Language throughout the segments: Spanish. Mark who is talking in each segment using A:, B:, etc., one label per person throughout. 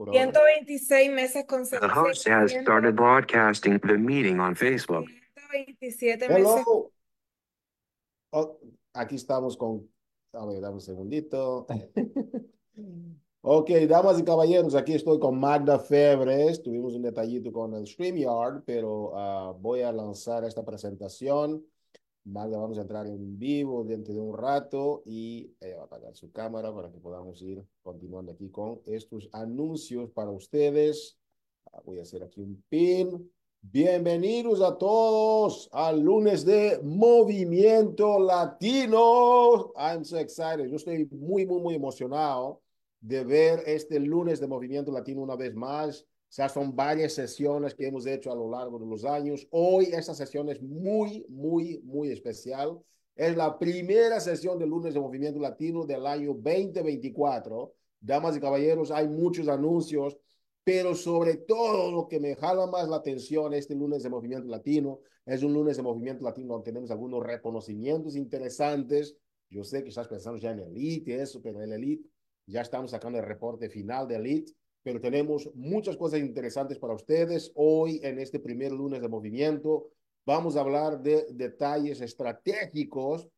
A: por ahora.
B: 126 meses
C: The
B: consecutivos.
C: host has started broadcasting the meeting on Facebook.
B: 127 meses.
A: Hello. Oh, aquí estamos con, a ver, dame un segundito. Ok, damas y caballeros, aquí estoy con Magda Febres. Tuvimos un detallito con el StreamYard, pero ah, voy a lanzar esta presentación. Magda, vamos a entrar en vivo dentro de un rato y ella va a apagar su cámara para que podamos ir continuando aquí con estos anuncios para ustedes. Ah, Voy a hacer aquí un pin. Bienvenidos a todos al lunes de Movimiento Latino. I'm so excited. Yo estoy muy, muy, muy emocionado de ver este lunes de Movimiento Latino una vez más. O sea, son varias sesiones que hemos hecho a lo largo de los años. Hoy esta sesión es muy, muy, muy especial. Es la primera sesión de lunes de Movimiento Latino del año 2024. Damas y caballeros, hay muchos anuncios, pero sobre todo lo que me jala más la atención este lunes de Movimiento Latino es un lunes de Movimiento Latino donde tenemos algunos reconocimientos interesantes. Yo sé que estás pensando ya en Elite eso, pero el Elite ya estamos sacando el reporte final de Elite, pero tenemos muchas cosas interesantes para ustedes. Hoy, en este primer lunes de movimiento, vamos a hablar de detalles estratégicos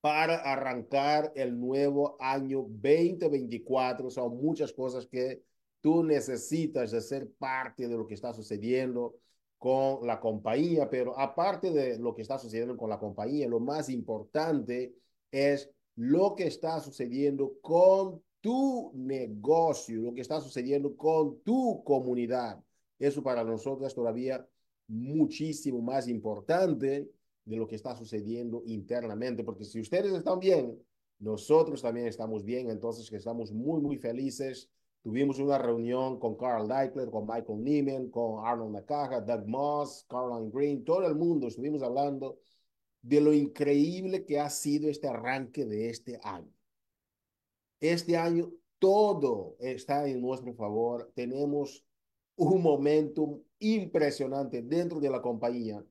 A: para arrancar el nuevo año 2024. Son muchas cosas que tú necesitas de ser parte de lo que está sucediendo con la compañía, pero aparte de lo que está sucediendo con la compañía, lo más importante es lo que está sucediendo con tu negocio, lo que está sucediendo con tu comunidad. Eso para nosotros es todavía muchísimo más importante de lo que está sucediendo internamente, porque si ustedes están bien, nosotros también estamos bien, entonces que estamos muy, muy felices. Tuvimos una reunión con Carl Deichler, con Michael Neiman, con Arnold Nakaja, Doug Moss, Caroline Green, todo el mundo estuvimos hablando de lo increíble que ha sido este arranque de este año. Este año todo está en nuestro favor. Tenemos un momentum impresionante dentro de la compañía.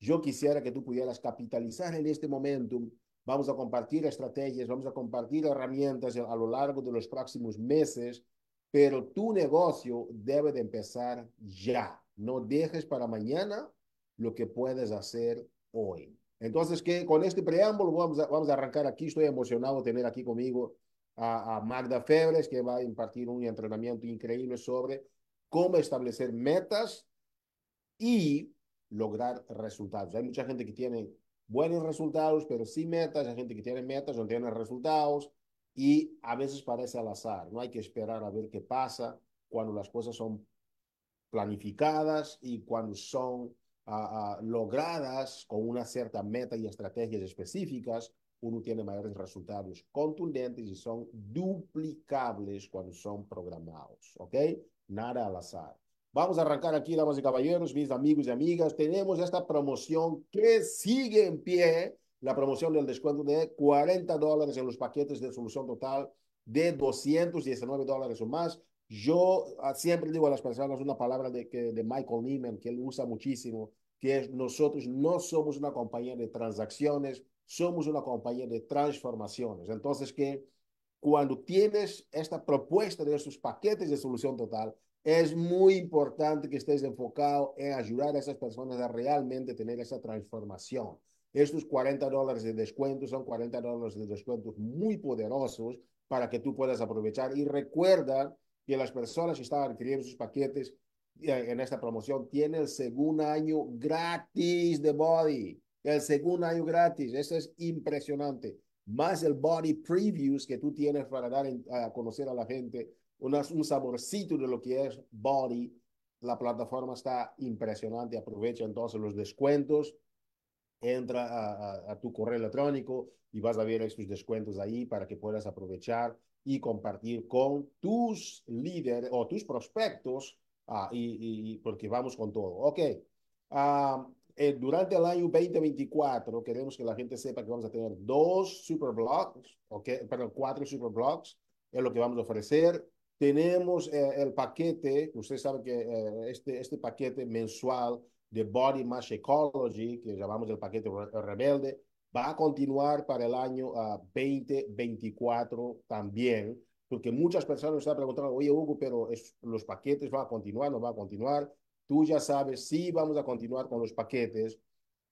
A: Yo quisiera que tú pudieras capitalizar en este momentum. Vamos a compartir estrategias, vamos a compartir herramientas a lo largo de los próximos meses, pero tu negocio debe de empezar ya. No dejes para mañana lo que puedes hacer hoy. Entonces, que con este preámbulo vamos a, vamos a arrancar aquí. Estoy emocionado de tener aquí conmigo a, Magda Febres, que va a impartir un entrenamiento increíble sobre cómo establecer metas y lograr resultados. Hay mucha gente que tiene buenos resultados, pero sin metas. Hay gente que tiene metas, no tiene resultados. Y a veces parece al azar. No hay que esperar a ver qué pasa cuando las cosas son planificadas y cuando son Uh, uh, logradas con una cierta meta y estrategias específicas, uno tiene mayores resultados contundentes y son duplicables cuando son programados, ¿ok? Nada al azar. Vamos a arrancar aquí, damas y caballeros, mis amigos y amigas. Tenemos esta promoción que sigue en pie, la promoción del descuento de 40 dólares en los paquetes de solución total de 219 dólares o más. Yo uh, siempre digo a las personas una palabra de, que, de Michael Neiman que él usa muchísimo, que es nosotros no somos una compañía de transacciones, somos una compañía de transformaciones. Entonces, que cuando tienes esta propuesta de estos paquetes de solución total, es muy importante que estés enfocado en ayudar a esas personas a realmente tener esa transformación. Estos 40 dólares de descuento son 40 dólares de descuentos muy poderosos para que tú puedas aprovechar. Y recuerda que las personas que están adquiriendo sus paquetes en esta promoción tienen el segundo año gratis de Body. El segundo año gratis. Eso es impresionante. Más el Body Previews que tú tienes para dar a conocer a la gente una, un saborcito de lo que es Body. La plataforma está impresionante. Aprovecha entonces los descuentos. Entra a, tu correo electrónico y vas a ver estos descuentos ahí para que puedas aprovechar y compartir con tus líderes o tus prospectos, ah, y, porque vamos con todo. Ok, uh, eh, durante el año 2024 queremos que la gente sepa que vamos a tener dos super blogs, okay, perdón, cuatro super blogs, es lo que vamos a ofrecer. Tenemos eh, el paquete, usted sabe que eh, este, este paquete mensual de Body Mass Ecology, que llamamos el paquete rebelde, va a continuar para el año uh, 2024 también. porque muchas personas están preguntando, oye, Hugo, pero es, los paquetes van a continuar, no va a continuar. Tú ya sabes, sí vamos a continuar con los paquetes.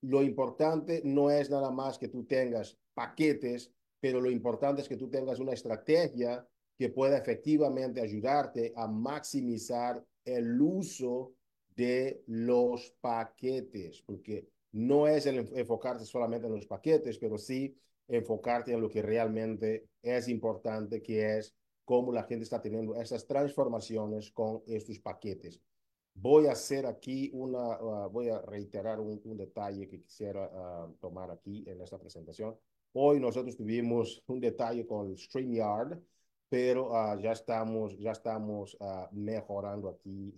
A: Lo importante no es nada más que tú tengas paquetes, pero lo importante es que tú tengas una estrategia que pueda efectivamente ayudarte a maximizar el uso de los paquetes, porque no es el enfocarse solamente en los paquetes, pero sí enfocarte en lo que realmente es importante, que es cómo la gente está teniendo esas transformaciones con estos paquetes. Voy a hacer aquí una, uh, voy a reiterar un, un, detalle que quisiera uh, tomar aquí en esta presentación. Hoy nosotros tuvimos un detalle con StreamYard, pero uh, ya estamos, ya estamos mejorando aquí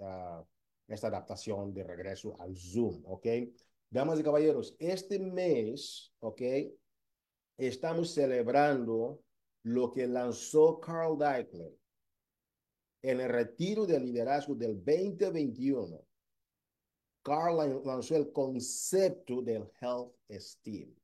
A: esta adaptación de regreso al Zoom, ¿ok? Damas y caballeros, este mes, ¿ok? Estamos celebrando lo que lanzó Carl Deichler en el retiro de liderazgo del 2021. Carl lanzó el concepto del health esteem.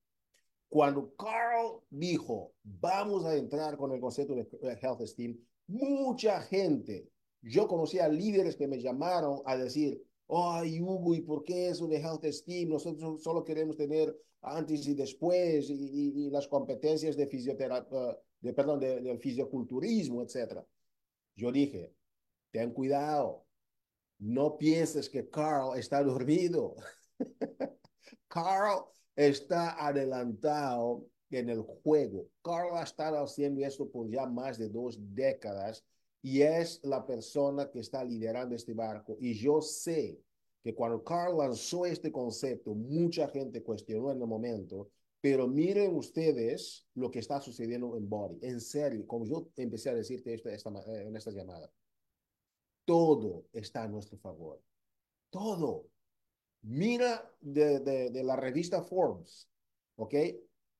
A: Cuando Carl dijo, vamos a entrar con el concepto de health esteem, mucha gente, yo conocía líderes que me llamaron a decir, ay, Hugo, ¿y por qué eso de health esteem? Nosotros solo queremos tener antes y después y, y, y las competencias de fisioterapia, de, perdón, de, del fisioculturismo, etc. Yo dije, ten cuidado, no pienses que Carl está dormido. Carl está adelantado en el juego. Carl ha estado haciendo esto por ya más de dos décadas y es la persona que está liderando este barco. Y yo sé que cuando Carl lanzó este concepto, mucha gente cuestionó en el momento, pero miren ustedes lo que está sucediendo en Body. En serio, como yo empecé a decirte esta, esta, en esta llamada, todo está a nuestro favor. Todo. Mira de, de, de la revista Forbes, ¿ok?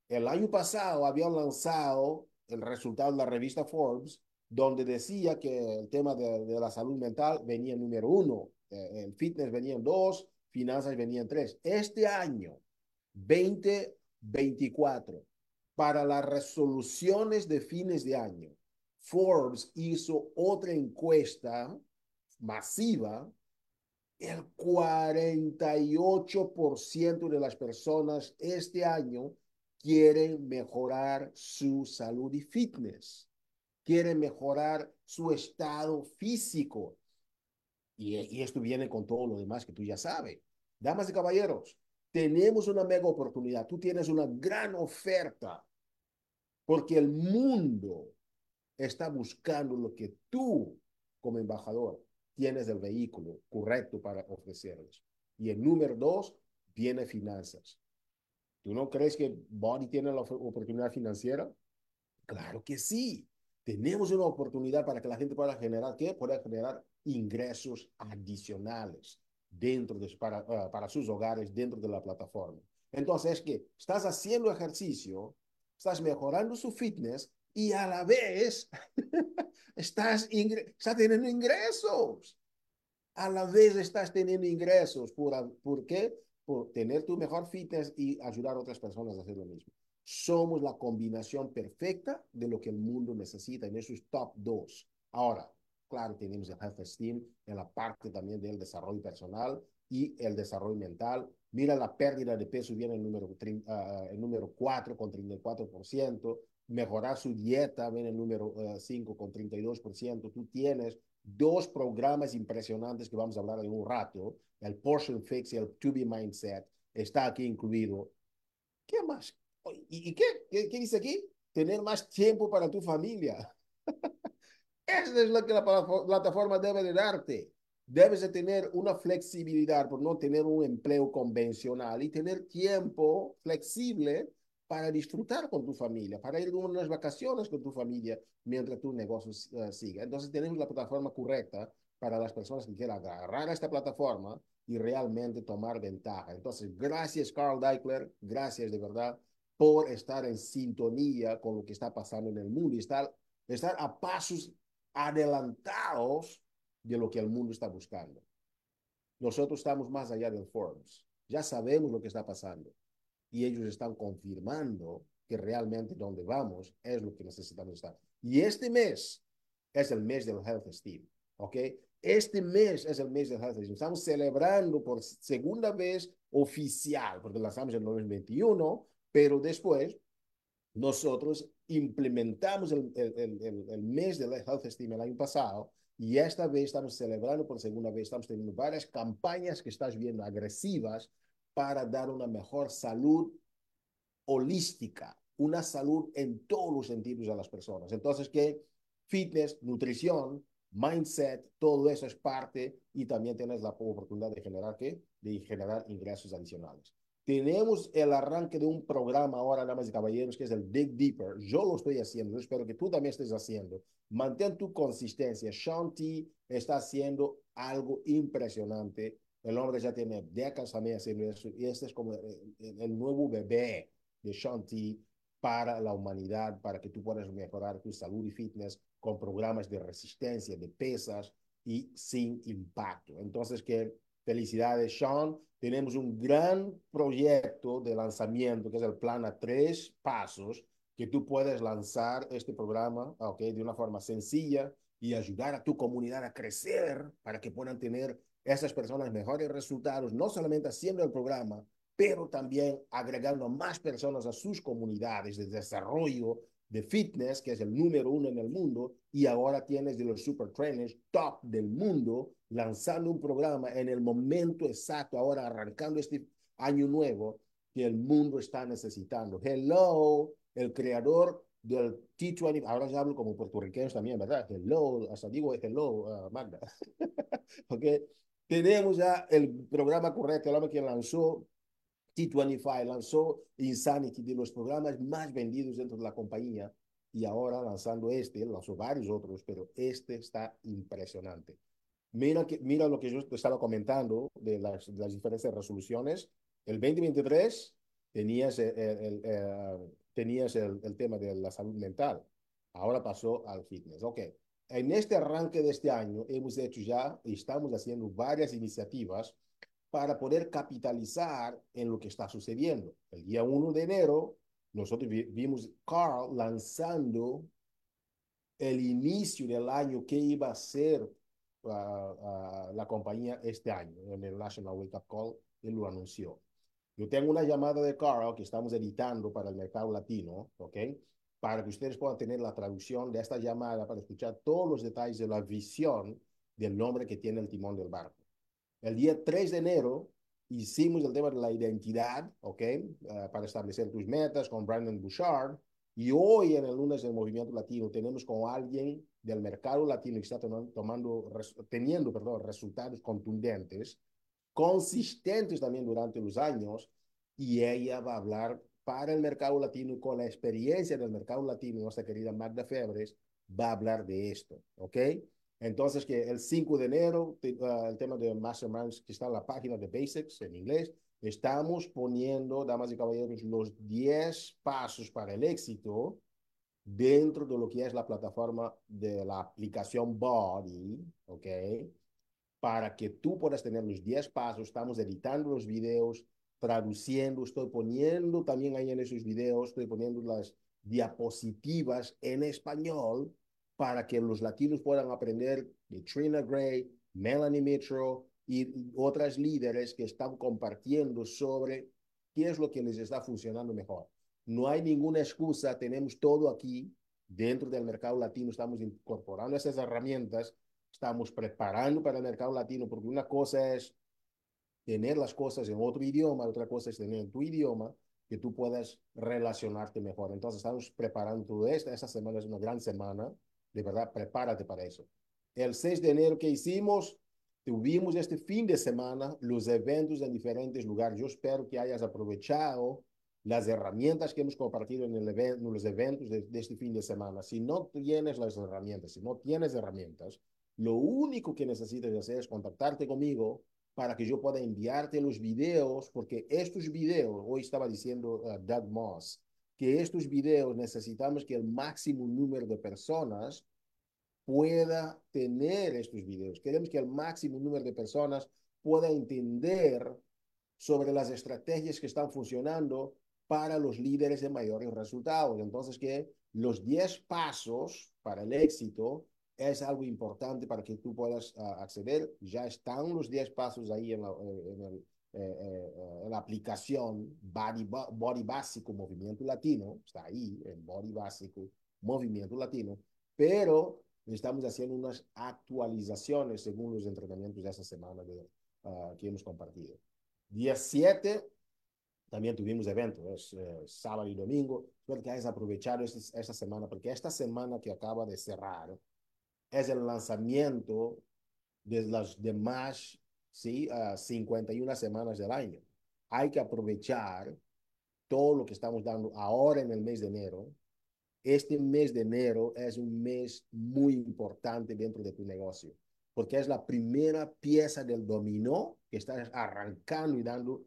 A: El año pasado habían lanzado el resultado de la revista Forbes, donde decía que el tema de, de la salud mental venía número uno, eh, el fitness venía en dos, finanzas venía en tres. Este año, 2024, para las resoluciones de fines de año, Forbes hizo otra encuesta masiva. El 48% de las personas este año quieren mejorar su salud y fitness, quieren mejorar su estado físico. Y, y, esto viene con todo lo demás que tú ya sabes. Damas y caballeros, tenemos una mega oportunidad. Tú tienes una gran oferta porque el mundo está buscando lo que tú, como embajador, tienes el vehículo correcto para ofrecerles. Y el número dos, viene finanzas. ¿Tú no crees que Body tiene la oportunidad financiera? Claro que sí. Tenemos una oportunidad para que la gente pueda generar, ¿qué? Pueda generar ingresos adicionales dentro de, para, uh, para sus hogares, dentro de la plataforma. Entonces, es que estás haciendo ejercicio, estás mejorando su fitness y a la vez estás, estás teniendo ingresos. A la vez estás teniendo ingresos. ¿Por, ¿Por qué? Por tener tu mejor fitness y ayudar a otras personas a hacer lo mismo. Somos la combinación perfecta de lo que el mundo necesita en esos top dos. Ahora, claro, tenemos el health esteem en la parte también del desarrollo personal y el desarrollo mental. Mira, la pérdida de peso viene el número, uh, el número 4 con 34%. Mejorar su dieta viene el número 5 uh, con 32%. Tú tienes dos programas impresionantes que vamos a hablar en un rato. El Portion Fix y el To Be Mindset está aquí incluido. ¿Qué más? ¿Y, y qué? qué? ¿Qué dice aquí? Tener más tiempo para tu familia. Eso es lo que la plataforma debe de darte. Debes de tener una flexibilidad por no tener un empleo convencional y tener tiempo flexible para disfrutar con tu familia, para ir a unas vacaciones con tu familia mientras tu negocio uh, siga. Entonces tenemos la plataforma correcta para las personas que quieran agarrar esta plataforma y realmente tomar ventaja. Entonces, gracias Carl Deichler, gracias de verdad por estar en sintonía con lo que está pasando en el mundo y estar, estar a pasos adelantados de lo que el mundo está buscando. Nosotros estamos más allá del Forbes. Ya sabemos lo que está pasando. Y ellos están confirmando que realmente donde vamos es lo que necesitamos estar. Y este mes es el mes del Health Esteem, ¿ok? Este mes es el mes del Health Esteem. Estamos celebrando por segunda vez oficial, porque lanzamos en 2021, pero después nosotros implementamos el, el, el, el, mes del Health Esteem el año pasado y esta vez estamos celebrando por segunda vez, estamos teniendo varias campañas que estás viendo agresivas para dar una mejor salud holística, una salud en todos los sentidos a las personas. Entonces, que fitness, nutrición, mindset, todo eso es parte y también tienes la oportunidad de generar qué? De generar ingresos adicionales. Tenemos el arranque de un programa ahora, damas y caballeros, que es el Dig Deeper. Yo lo estoy haciendo, yo espero que tú también estés haciendo. Mantén tu consistencia. Shanti está haciendo algo impresionante. El hombre ya tiene décadas también haciendo eso y este es como el, el nuevo bebé de Shanti para la humanidad, para que tú puedas mejorar tu salud y fitness con programas de resistencia, de pesas y sin impacto. Entonces, que felicidades, Sean. Tenemos un gran proyecto de lanzamiento que es el plan a tres pasos que tú puedes lanzar este programa de una forma sencilla y ayudar a tu comunidad a crecer para que puedan tener esas personas mejores resultados, no solamente haciendo el programa, pero también agregando más personas a sus comunidades de desarrollo de fitness, que es el número uno en el mundo, y ahora tienes de los super trainers top del mundo lanzando un programa en el momento exacto, ahora arrancando este año nuevo que el mundo está necesitando. Hello, el creador del T20, ahora ya hablo como puertorriqueños también, ¿verdad? Hello, hasta digo hello, uh, Magda. ok, tenemos ya el programa correcto, el hombre que lanzó T25 lanzó Insanity, de los programas más vendidos dentro de la compañía, y ahora lanzando este, lanzó varios otros, pero este está impresionante. Mira, que, mira lo que yo te estaba comentando de las, las diferentes resoluciones. El 2023 tenías, el, el, tenías el, tema de la salud mental, ahora pasó al fitness. Ok, en este arranque de este año hemos hecho ya, estamos haciendo varias iniciativas para poder capitalizar en lo que está sucediendo. El día 1 de enero, nosotros vimos Carl lanzando el inicio del año que iba a ser uh, uh, la compañía este año, en el National Wake Up Call, él lo anunció. Yo tengo una llamada de Carl que estamos editando para el mercado latino, ¿ok? Para que ustedes puedan tener la traducción de esta llamada para escuchar todos los detalles de la visión del nombre que tiene el timón del barco. El día 3 de enero hicimos el tema de la identidad, ¿ok? Uh, para establecer tus metas con Brandon Bouchard. Y hoy en el lunes del Movimiento Latino tenemos con alguien del mercado latino que está tomando, teniendo perdón, resultados contundentes, consistentes también durante los años, y ella va a hablar para el mercado latino con la experiencia del mercado latino, nuestra querida Magda Febres, va a hablar de esto, ¿ok? Entonces, que el 5 de enero, uh, el tema de Masterminds, que está en la página de Basics en inglés, estamos poniendo, damas y caballeros, los 10 pasos para el éxito dentro de lo que es la plataforma de la aplicación Body, ¿ok? Para que tú puedas tener los 10 pasos, estamos editando los videos, traduciendo, estoy poniendo también ahí en esos videos, estoy poniendo las diapositivas en español para que los latinos puedan aprender de Trina Gray, Melanie Mitchell y otras líderes que están compartiendo sobre qué es lo que les está funcionando mejor. No hay ninguna excusa, tenemos todo aquí dentro del mercado latino, estamos incorporando esas herramientas, estamos preparando para el mercado latino, porque una cosa es tener las cosas en otro idioma, otra cosa es tener en tu idioma que tú puedas relacionarte mejor. Entonces estamos preparando todo esto, esta semana es una gran semana, de verdad, prepárate para eso. El 6 de enero que hicimos, tuvimos este fin de semana los eventos en diferentes lugares. Yo espero que hayas aprovechado las herramientas que hemos compartido en, el event, en los eventos de, de, este fin de semana. Si no tienes las herramientas, si no tienes herramientas, lo único que necesitas hacer es contactarte conmigo para que yo pueda enviarte los videos, porque estos videos, hoy estaba diciendo uh, Doug Moss, que estos videos necesitamos que el máximo número de personas pueda tener estos videos. Queremos que el máximo número de personas pueda entender sobre las estrategias que están funcionando para los líderes de mayores resultados. Entonces, que los 10 pasos para el éxito es algo importante para que tú puedas uh, acceder. Ya están los 10 pasos ahí en el, en la aplicación Body, Body Básico Movimiento Latino, está ahí, el Body Básico Movimiento Latino, pero estamos haciendo unas actualizaciones según los entrenamientos de esa semana de, uh, que hemos compartido. Día 7, también tuvimos eventos, es eh, sábado y domingo. Espero que hayas aprovechado esta, esta semana, porque esta semana que acaba de cerrar es el lanzamiento de las demás ¿sí? Uh, 51 semanas del año. Hay que aprovechar todo lo que estamos dando ahora en el mes de enero. Este mes de enero es un mes muy importante dentro de tu negocio, porque es la primera pieza del dominó que estás arrancando y dando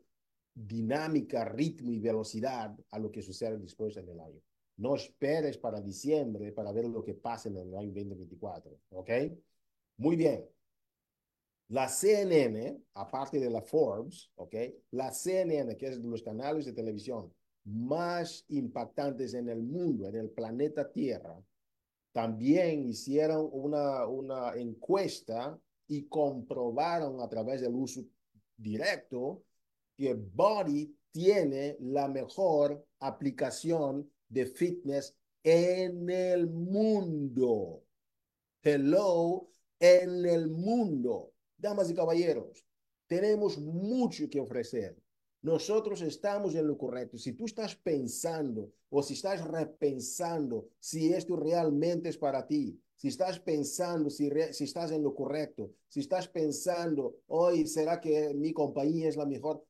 A: dinámica, ritmo y velocidad a lo que sucede después en el año. No esperes para diciembre para ver lo que pasa en el año 2024, ¿ok? Muy bien. La CNN, aparte de la Forbes, ¿ok? La CNN, que es de los canales de televisión más impactantes en el mundo, en el planeta Tierra, también hicieron una, una encuesta y comprobaron a través del uso directo que Body tiene la mejor aplicación de fitness en el mundo. Hello, en el mundo. Damas y caballeros, tenemos mucho que ofrecer. Nosotros estamos en lo correcto. Si tú estás pensando o si estás repensando si esto realmente es para ti, si estás pensando si, si estás en lo correcto, si estás pensando, hoy, ¿será que mi compañía es la mejor?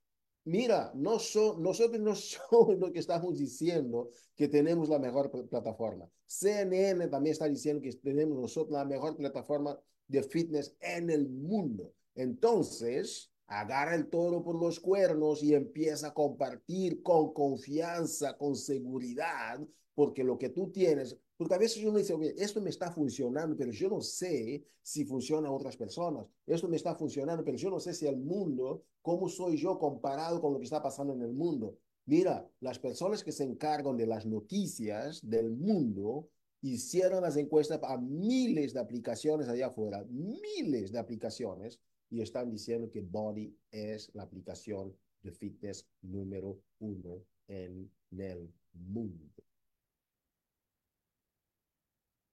A: Mira, no so, nosotros no somos lo que estamos diciendo que tenemos la mejor plataforma. CNN también está diciendo que tenemos nosotros la mejor plataforma de fitness en el mundo. Entonces, agarra el toro por los cuernos y empieza a compartir con confianza, con seguridad, porque lo que tú tienes, porque a veces uno dice, oye, esto me está funcionando, pero yo no sé si funciona a otras personas. Esto me está funcionando, pero yo no sé si el mundo, cómo soy yo comparado con lo que está pasando en el mundo. Mira, las personas que se encargan de las noticias del mundo hicieron las encuestas a miles de aplicaciones allá afuera, miles de aplicaciones, y están diciendo que Body es la aplicación de fitness número uno en el mundo.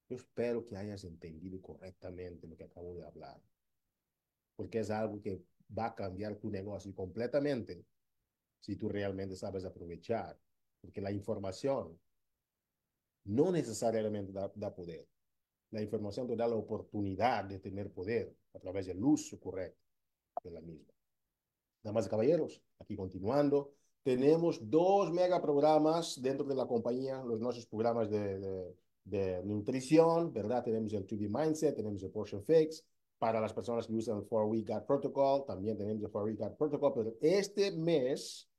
A: Yo espero que hayas entendido correctamente lo que acabo de hablar, porque es algo que va a cambiar tu negocio completamente si tú realmente sabes aprovechar, porque la información no necesariamente da, poder. La información te da la oportunidad de tener poder a través del uso correcto de la misma. Damas y caballeros, aquí continuando, tenemos dos megaprogramas dentro de la compañía, los nuestros programas de, nutrición, ¿verdad? Tenemos el 2D Mindset, tenemos el Portion Fix, para las personas que usan el 4-Week Gut Protocol, también tenemos el 4-Week Gut Protocol, pero este mes,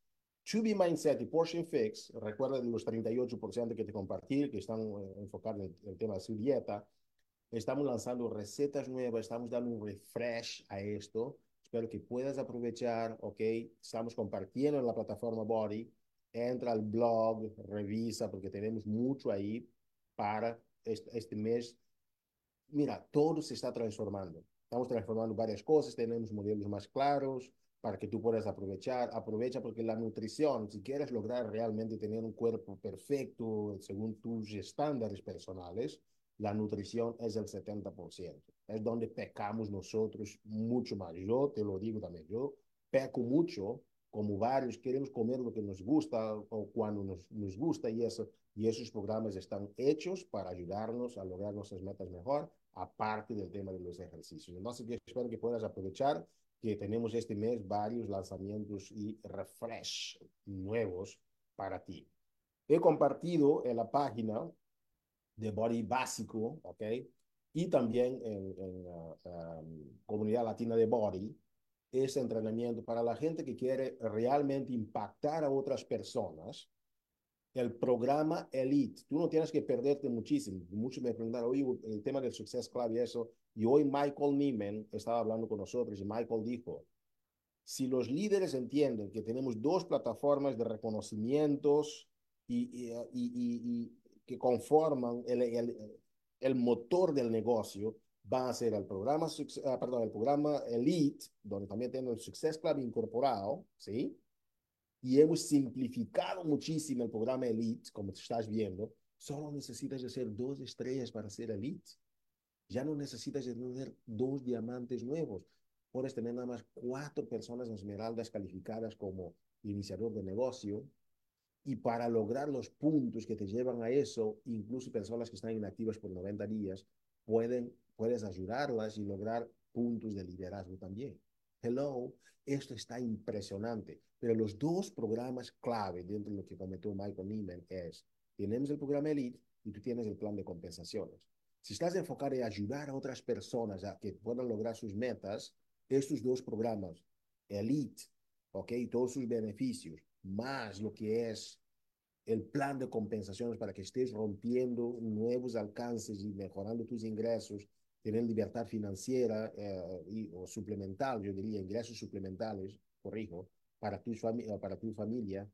A: 2B Mindset y Portion Fix, recuerda de los 38% que te compartí, que están eh, enfocados en el tema de su dieta, estamos lanzando recetas nuevas, estamos dando un refresh a esto, espero que puedas aprovechar, ¿ok? Estamos compartiendo en la plataforma Body, entra al blog, revisa, porque tenemos mucho ahí para este, este mes. Mira, todo se está transformando. Estamos transformando varias cosas, tenemos modelos más claros para que tú puedas aprovechar. Aprovecha porque la nutrición, si quieres lograr realmente tener un cuerpo perfecto según tus estándares personales, la nutrición es el 70%. Es donde pecamos nosotros mucho más. Yo te lo digo también, yo peco mucho, como varios, queremos comer lo que nos gusta o cuando nos, nos gusta y eso. Y esos programas están hechos para ayudarnos a lograr nuestras metas mejor, aparte del tema de los ejercicios. Entonces, yo espero que puedas aprovechar que tenemos este mes varios lanzamientos y refresh nuevos para ti. He compartido en la página de Body Básico, ¿ok? Y también en, en uh, um, Comunidad Latina de Body, ese entrenamiento para la gente que quiere realmente impactar a otras personas el programa Elite. Tú no tienes que perderte muchísimo. Muchos me preguntaron, oye, el tema del Success Club y eso. Y hoy Michael Neiman estaba hablando con nosotros y Michael dijo, si los líderes entienden que tenemos dos plataformas de reconocimientos y, y, y, que conforman el, el, motor del negocio va a ser el programa, uh, perdón, el programa Elite, donde también tiene el Success Club incorporado, ¿sí? Y hemos simplificado muchísimo el programa Elite, como estás viendo. Solo necesitas hacer dos estrellas para ser Elite. Ya no necesitas tener dos diamantes nuevos. Puedes tener nada más cuatro personas esmeraldas calificadas como iniciador de negocio. Y para lograr los puntos que te llevan a eso, incluso personas que están inactivas por 90 días, pueden, puedes ayudarlas y lograr puntos de liderazgo también. Hello, esto está impresionante. Pero los dos programas clave dentro de lo que comentó Michael Neiman es, tenemos el programa Elite y tú tienes el plan de compensaciones. Si estás enfocado en ayudar a otras personas a que puedan lograr sus metas, estos dos programas, Elite, ¿ok? Todos sus beneficios, más lo que es el plan de compensaciones para que estés rompiendo nuevos alcances y mejorando tus ingresos, tener libertad financiera eh, y, o suplemental, yo diría, ingresos suplementales, corrijo, para tu, para tu familia,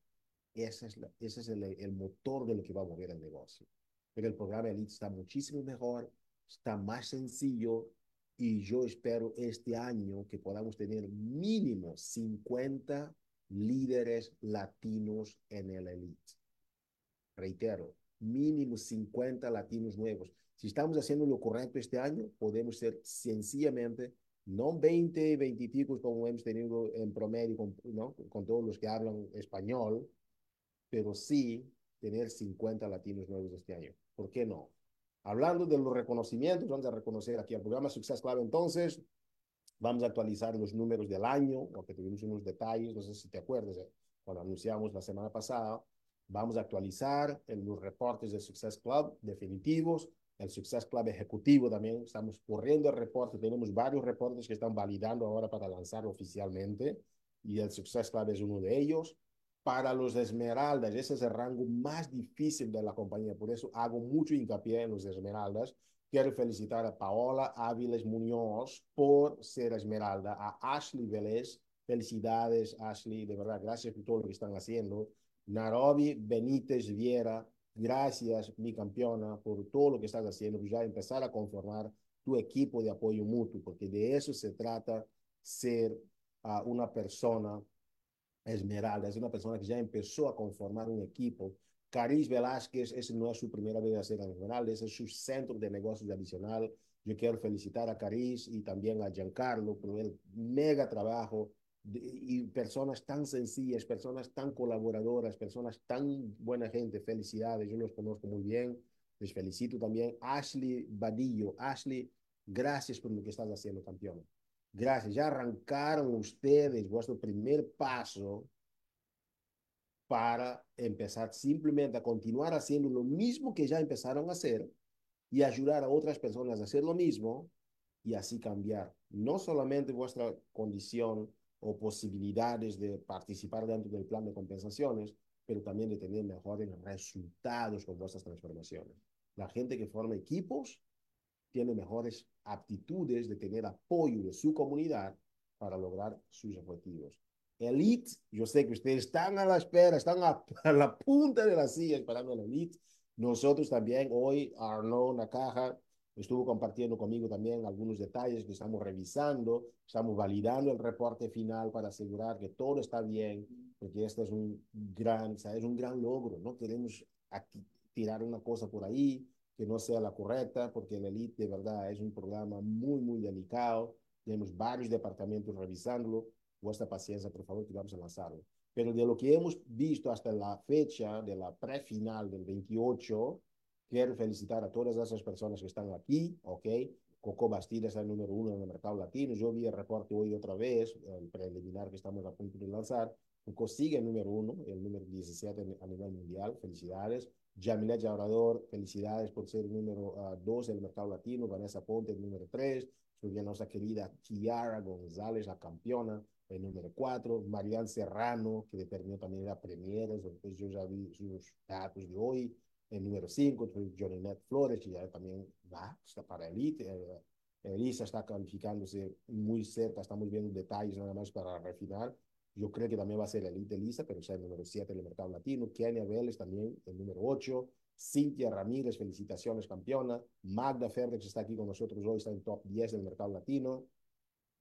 A: ese es, la, ese es el, el, motor de lo que va a mover el negocio. Pero el programa Elite está muchísimo mejor, está más sencillo y yo espero este año que podamos tener mínimo 50 líderes latinos en el Elite. Reitero, mínimo 50 latinos nuevos. Si estamos haciendo lo correcto este año, podemos ser sencillamente, no 20, 20 y pico como hemos tenido en promedio con, todos los que hablan español, pero sí tener 50 latinos nuevos este año. ¿Por qué no? Hablando de los reconocimientos, vamos a reconocer aquí el programa Success Club entonces, vamos a actualizar los números del año, porque tuvimos unos detalles, no sé si te acuerdas, eh, cuando anunciamos la semana pasada, vamos a actualizar en los reportes de Success Club definitivos, el Success Club ejecutivo también, estamos corriendo el reporte, tenemos varios reportes que están validando ahora para lanzarlo oficialmente, y el Success Club es uno de ellos. Para los Esmeraldas, ese es el rango más difícil de la compañía, por eso hago mucho hincapié en los Esmeraldas. Quiero felicitar a Paola Áviles Muñoz por ser Esmeralda, a Ashley Vélez, felicidades Ashley, de verdad, gracias por todo lo que están haciendo. Narobi Benítez Viera, gracias mi campeona por todo lo que estás haciendo, ya empezar a conformar tu equipo de apoyo mutuo, porque de eso se trata ser uh, una persona esmeralda, es una persona que ya empezó a conformar un equipo. Caris Velázquez, ese no es su primera vez a ser esmeralda, es su centro de negocios adicional. Yo quiero felicitar a Caris y también a Giancarlo por el mega trabajo de, y personas tan sencillas, personas tan colaboradoras, personas tan buena gente. Felicidades, yo los conozco muy bien. Les felicito también. Ashley Badillo, Ashley, gracias por lo que estás haciendo, campeón. Gracias. Ya arrancaron ustedes vuestro primer paso para empezar simplemente a continuar haciendo lo mismo que ya empezaron a hacer y ayudar a otras personas a hacer lo mismo y así cambiar no solamente vuestra condición o posibilidades de participar dentro del plan de compensaciones, pero también de tener mejores resultados con vuestras transformaciones. La gente que forma equipos tiene mejores aptitudes de tener apoyo de su comunidad para lograr sus objetivos. Elite, yo sé que ustedes están a la espera, están a, a la punta de la silla esperando la Elite. Nosotros también, hoy Arnaud Nakaja estuvo compartiendo conmigo también algunos detalles que estamos revisando, estamos validando el reporte final para asegurar que todo está bien, porque este es un gran, o sea, es un gran logro, no queremos aquí tirar una cosa por ahí que no sea la correcta, porque el Elite de verdad es un programa muy, muy delicado, tenemos varios departamentos revisándolo, vuestra paciencia, por favor, que vamos a lanzarlo. Pero de lo que hemos visto hasta la fecha de la prefinal del 28, quiero felicitar a todas esas personas que están aquí, ¿ok? Coco Bastida es el número uno en el mercado latino. Yo vi el reporte hoy otra vez, el preliminar que estamos a punto de lanzar. Coco sigue el número uno, el número 17 a nivel mundial. Felicidades. Jamilet Llaurador, felicidades por ser el número uh, dos en el mercado latino. Vanessa Ponte, el número tres. Soy nuestra querida Kiara González, la campeona, el número cuatro. Marian Serrano, que determinó también la premiera. Entonces yo ya vi sus datos de hoy. El número 5, Johnny Flores, que ya también va, está para Elite. Eh, Elisa está calificándose muy cerca, estamos viendo detalles nada más para refinar. Yo creo que también va a ser Elite Elisa, pero es el número 7 en el mercado latino. Kenia Vélez también, el número 8. Cintia Ramírez, felicitaciones, campeona. Magda Ferrex está aquí con nosotros hoy, está en top 10 del mercado latino.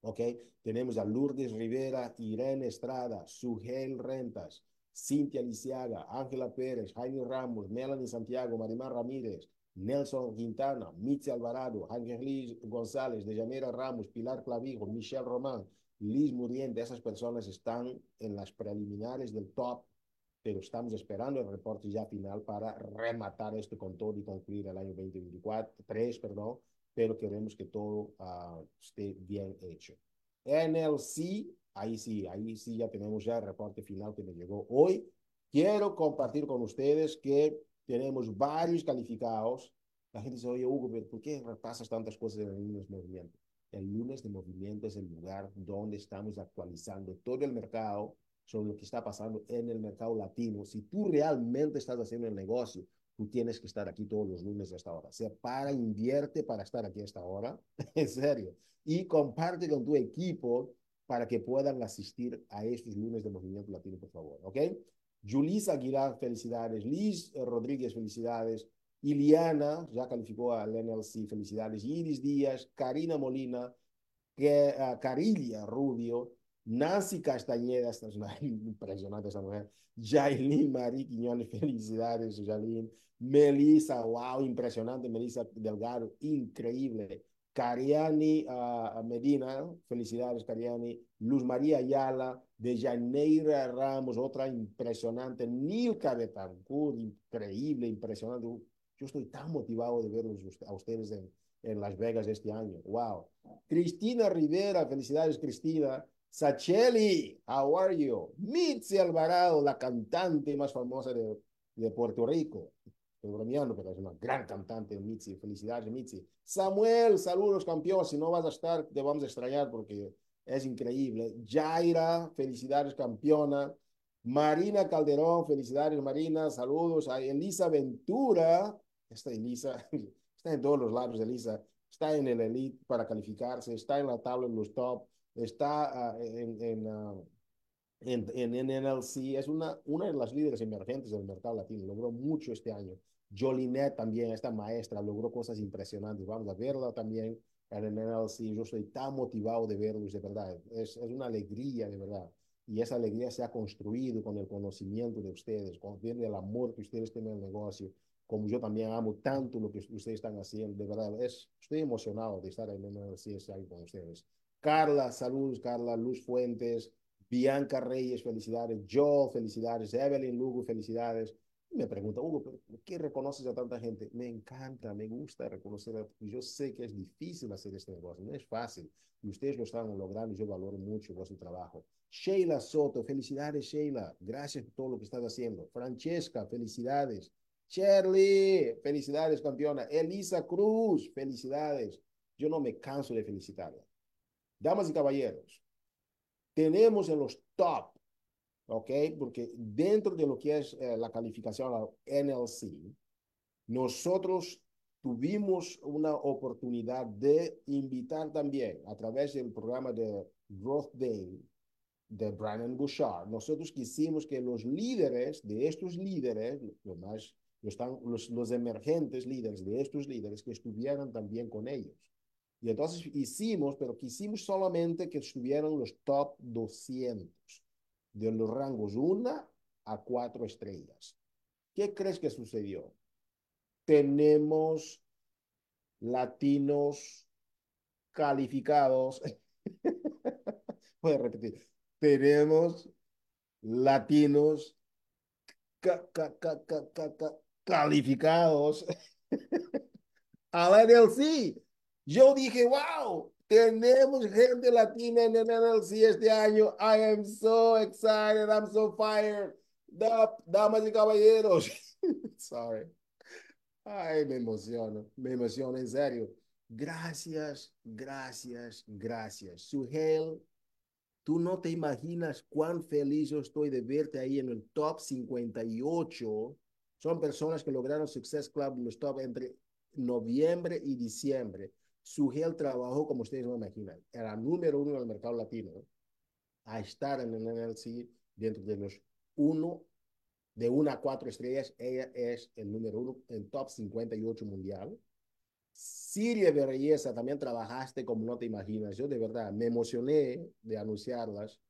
A: ¿Ok? Tenemos a Lourdes Rivera, Irene Estrada, Sugel Rentas, Cintia Lisiaga, Ángela Pérez, Jaime Ramos, Melanie Santiago, Marimar Ramírez, Nelson Quintana, Mitzi Alvarado, Ángel González, Dejanira Ramos, Pilar Clavijo, Michelle Román, Liz Muriente. Esas personas están en las preliminares del top pero estamos esperando el reporte ya final para rematar esto con todo y concluir el año 2024, 3, perdón, pero queremos que todo uh, esté bien hecho. NLC, ahí sí, ahí sí ya tenemos ya el reporte final que me llegó hoy. Quiero compartir con ustedes que tenemos varios calificados. La gente dice, oye, Hugo, ¿por qué repasas tantas cosas en el lunes de movimiento? El lunes de movimiento es el lugar donde estamos actualizando todo el mercado sobre lo que está pasando en el mercado latino. Si tú realmente estás haciendo el negocio, tú tienes que estar aquí todos los lunes a esta hora. O sea, para, invierte para estar aquí a esta hora, en serio. Y comparte con tu equipo para que puedan asistir a estos lunes de Movimiento Latino, por favor, ¿ok? Aguilar, felicidades. Liz Rodríguez, felicidades. Iliana, ya calificó al NLC, felicidades. Iris Díaz, Karina Molina, que, uh, Carilla Rubio, Nancy Castañeda, esta es una impresionante esa mujer. Jailin Marie Quiñones, felicidades, Jailin. Melissa, wow, impresionante. Melissa Delgado, increíble. Cariani Medina, felicidades, Cariani. Luz María Ayala, de Janeira Ramos, otra impresionante. Nilka Betancourt, increíble, impresionante. Yo estoy tan motivado de verlos a ustedes en, Las Vegas este año. Wow. Cristina Rivera, felicidades, Cristina. Sacheli, how are you? Mitzi Alvarado, la cantante más famosa de, de Puerto Rico. Estoy bromeando, pero es una gran cantante, Mitzi. Felicidades, Mitzi. Samuel, saludos, campeón. Si no vas a estar, te vamos a extrañar porque es increíble. Jaira, felicidades, campeona. Marina Calderón, felicidades, Marina. Saludos a Elisa Ventura. Esta Elisa está en todos los lados, Elisa. Está en el elite para calificarse, está en la tabla en los top está uh, en, en, uh, en, en, NLC, es una, una de las líderes emergentes del mercado latino, logró mucho este año. Jolinet también, esta maestra, logró cosas impresionantes. Vamos a verla también en NLC. Yo estoy tan motivado de verlos, de verdad. Es, es una alegría, de verdad. Y esa alegría se ha construido con el conocimiento de ustedes, con el amor que ustedes tienen en el negocio, como yo también amo tanto lo que ustedes están haciendo. De verdad, es, estoy emocionado de estar en NLC este año con ustedes. Carla, saludos, Carla, Luz Fuentes, Bianca Reyes, felicidades, Joe, felicidades, Evelyn Lugo, felicidades. Me pregunta, Hugo, ¿por qué reconoces a tanta gente? Me encanta, me gusta reconocer, a... yo sé que es difícil hacer este negocio, no es fácil, y ustedes lo están logrando y yo valoro mucho vuestro trabajo. Sheila Soto, felicidades, Sheila, gracias por todo lo que estás haciendo. Francesca, felicidades. Shirley, felicidades, campeona. Elisa Cruz, felicidades. Yo no me canso de felicitarla. Damas y caballeros, tenemos en los top, ¿ok? Porque dentro de lo que es eh, la calificación la NLC, nosotros tuvimos una oportunidad de invitar también a través del programa de Growth Day de Brandon Bouchard, nosotros quisimos que los líderes de estos líderes, los, más, los, los emergentes líderes de estos líderes, que estuvieran también con ellos. Y entonces hicimos, pero quisimos solamente que estuvieran los top 200 de los rangos 1 a 4 estrellas. ¿Qué crees que sucedió? Tenemos latinos calificados. Voy a repetir. Tenemos latinos ca ca ca calificados a la NLC. Yo dije, wow, tenemos gente latina en el NLC este año. I am so excited. I'm so fired. Damas y caballeros. Sorry. Ay, me emociono. Me emociono, en serio. Gracias, gracias, gracias. Suhel, tú no te imaginas cuán feliz yo estoy de verte ahí en el top 58. Son personas que lograron Success Club en los top entre noviembre y diciembre. Sugel trabajó, como ustedes no imaginan, era número uno en el mercado latino, a estar en el NLC dentro de los uno de una a cuatro estrellas, ella es el número uno en top 58 mundial. Siria de también trabajaste como no te imaginas. Yo de verdad me emocioné de anunciarlas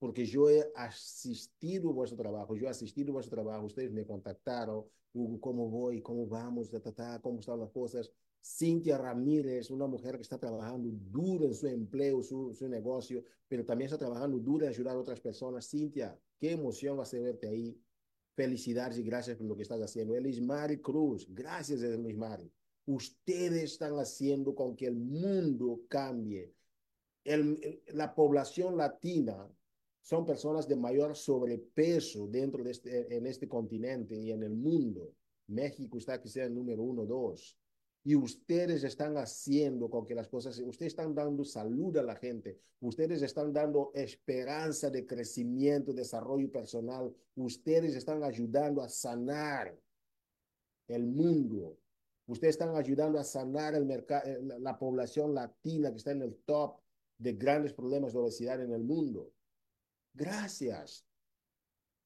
A: porque yo he asistido a vuestro trabajo, yo he asistido a vuestro trabajo, ustedes me contactaron, Hugo, ¿cómo voy? ¿Cómo vamos? ¿Cómo están las cosas? Cintia Ramírez, una mujer que está trabajando duro en su empleo, su, su negocio, pero también está trabajando duro en ayudar a otras personas. Cintia, qué emoción va a ser verte ahí. Felicidades y gracias por lo que estás haciendo. Elis Mari Cruz, gracias Elis Mari. Ustedes están haciendo con que el mundo cambie. La población latina son personas de mayor sobrepeso dentro de este, en este continente y en el mundo. México está sea el número uno, dos. Y ustedes están haciendo con que las cosas, ustedes están dando salud a la gente, ustedes están dando esperanza de crecimiento, desarrollo personal, ustedes están ayudando a sanar el mundo, ustedes están ayudando a sanar el mercado, la población latina que está en el top de grandes problemas de obesidad en el mundo. Gracias.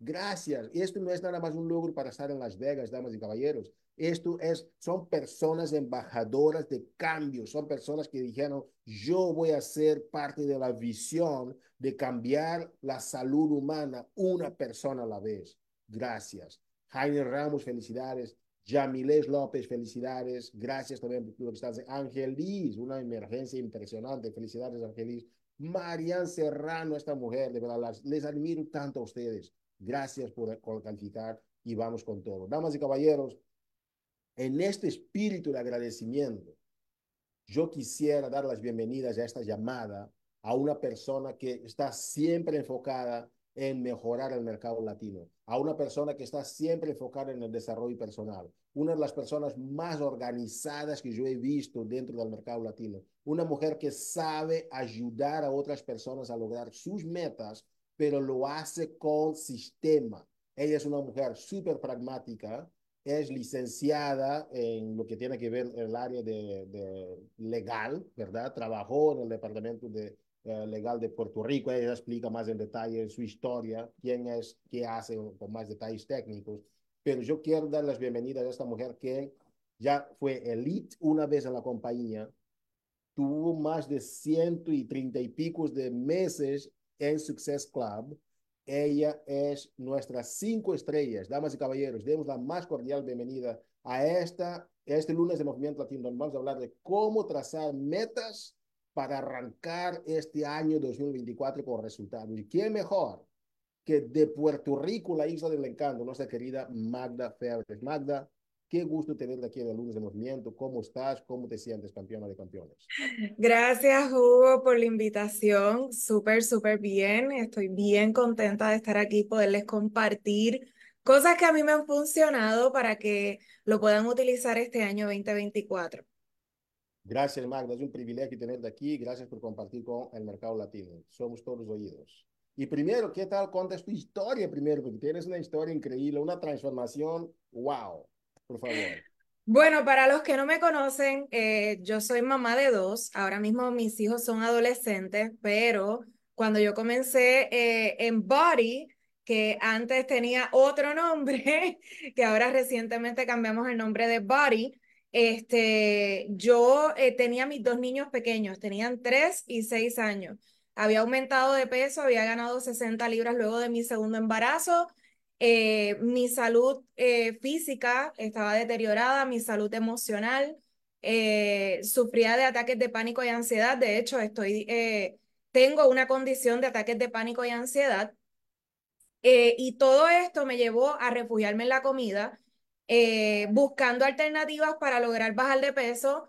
A: Gracias. Esto no es nada más un logro para estar en Las Vegas, damas y caballeros. Esto es, son personas embajadoras de cambio, son personas que dijeron, yo voy a ser parte de la visión de cambiar la salud humana una persona a la vez. Gracias. Jaime Ramos, felicidades. Yamiles López, felicidades. Gracias también por lo que estás Angelis, una emergencia impresionante. Felicidades, Angelis. Marian Serrano, esta mujer, de verdad, las, les admiro tanto a ustedes. Gracias por, por calificar y vamos con todo. Damas y caballeros, en este espíritu de agradecimiento, yo quisiera dar las bienvenidas a esta llamada a una persona que está siempre enfocada en mejorar el mercado latino, a una persona que está siempre enfocada en el desarrollo personal, una de las personas más organizadas que yo he visto dentro del mercado latino, una mujer que sabe ayudar a otras personas a lograr sus metas, pero lo hace con sistema. Ella es una mujer súper pragmática, es licenciada en lo que tiene que ver el área de, de legal, ¿verdad? Trabajó en el departamento de uh, legal de Puerto Rico. Ella explica más en detalle su historia, quién es, qué hace, con más detalles técnicos. Pero yo quiero dar las bienvenidas a esta mujer que ya fue elite una vez en la compañía, tuvo más de ciento y treinta y pico de meses en Success Club, ella es nuestras cinco estrellas. Damas y caballeros, demos la más cordial bienvenida a esta, este lunes de Movimiento Latino, donde vamos a hablar de cómo trazar metas para arrancar este año 2024 con resultados. ¿Y quién mejor que de Puerto Rico, la isla del encanto, nuestra querida Magda Febres? Magda, Qué gusto tenerte aquí en lunes de movimiento. ¿Cómo estás? ¿Cómo te sientes, campeona de campeones?
B: Gracias, Hugo, por la invitación. Súper, súper bien. Estoy bien contenta de estar aquí, poderles compartir cosas que a mí me han funcionado para que lo puedan utilizar este año 2024.
A: Gracias, Magda. Es un privilegio tenerte aquí. Gracias por compartir con el mercado latino. Somos todos oídos. Y primero, ¿qué tal? Cuéntanos tu historia primero, porque tienes una historia increíble, una transformación. ¡Wow! Por favor.
B: Bueno, para los que no me conocen, eh, yo soy mamá de dos. Ahora mismo mis hijos son adolescentes, pero cuando yo comencé eh, en Body, que antes tenía otro nombre, que ahora recientemente cambiamos el nombre de Body, este, yo eh, tenía mis dos niños pequeños, tenían tres y seis años. Había aumentado de peso, había ganado 60 libras luego de mi segundo embarazo eh, mi salud eh, física estaba deteriorada, mi salud emocional, eh, sufría de ataques de pánico y ansiedad. De hecho, estoy, tengo una condición de ataques de pánico y ansiedad. Y todo esto me llevó a refugiarme en la comida, buscando alternativas para lograr bajar de peso,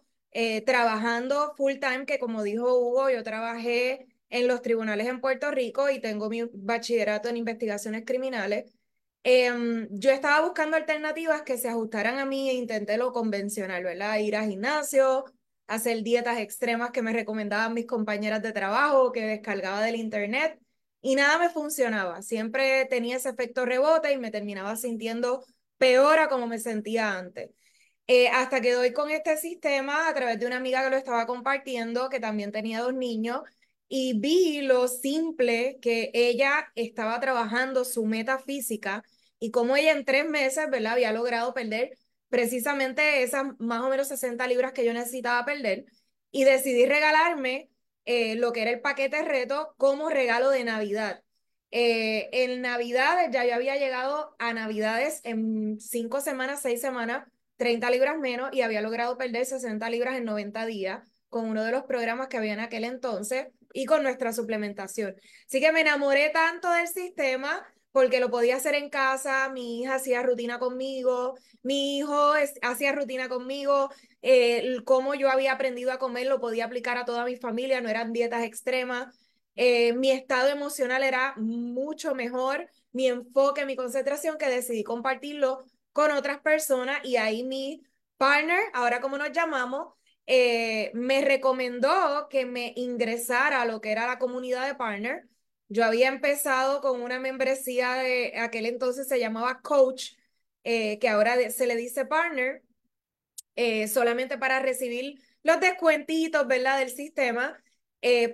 B: trabajando full time, que como dijo Hugo, yo trabajé en los tribunales en Puerto Rico y tengo mi bachillerato en investigaciones criminales. Eh, yo estaba buscando alternativas que se ajustaran a mí e intenté lo convencional, ¿verdad? Ir al gimnasio, hacer dietas extremas que me recomendaban mis compañeras de trabajo, que descargaba del internet, y nada me funcionaba. Siempre tenía ese efecto rebote y me terminaba sintiendo peor a como me sentía antes. Eh, hasta que doy con este sistema a través de una amiga que lo estaba compartiendo, que también tenía dos niños, y vi lo simple que ella estaba trabajando su meta física y cómo ella en tres meses, ¿verdad? Había logrado perder precisamente esas más o menos 60 libras que yo necesitaba perder y decidí regalarme eh, lo que era el paquete reto como regalo de Navidad. Eh, en Navidades ya yo había llegado a Navidades en cinco semanas, seis semanas, 30 libras menos y había logrado perder 60 libras en 90 días con uno de los programas que había en aquel entonces y con nuestra suplementación. Así que me enamoré tanto del sistema porque lo podía hacer en casa, mi hija hacía rutina conmigo, mi hijo hacía rutina conmigo, eh, cómo yo había aprendido a comer lo podía aplicar a toda mi familia, no eran dietas extremas, eh, mi estado emocional era mucho mejor, mi enfoque, mi concentración, que decidí compartirlo con otras personas y ahí mi partner, ahora como nos llamamos, eh, me recomendó que me ingresara a lo que era la comunidad de partner. Yo había empezado con una membresía de aquel entonces se llamaba Coach, eh, que ahora se le dice partner, eh, solamente para recibir los descuentitos, ¿verdad? Del sistema.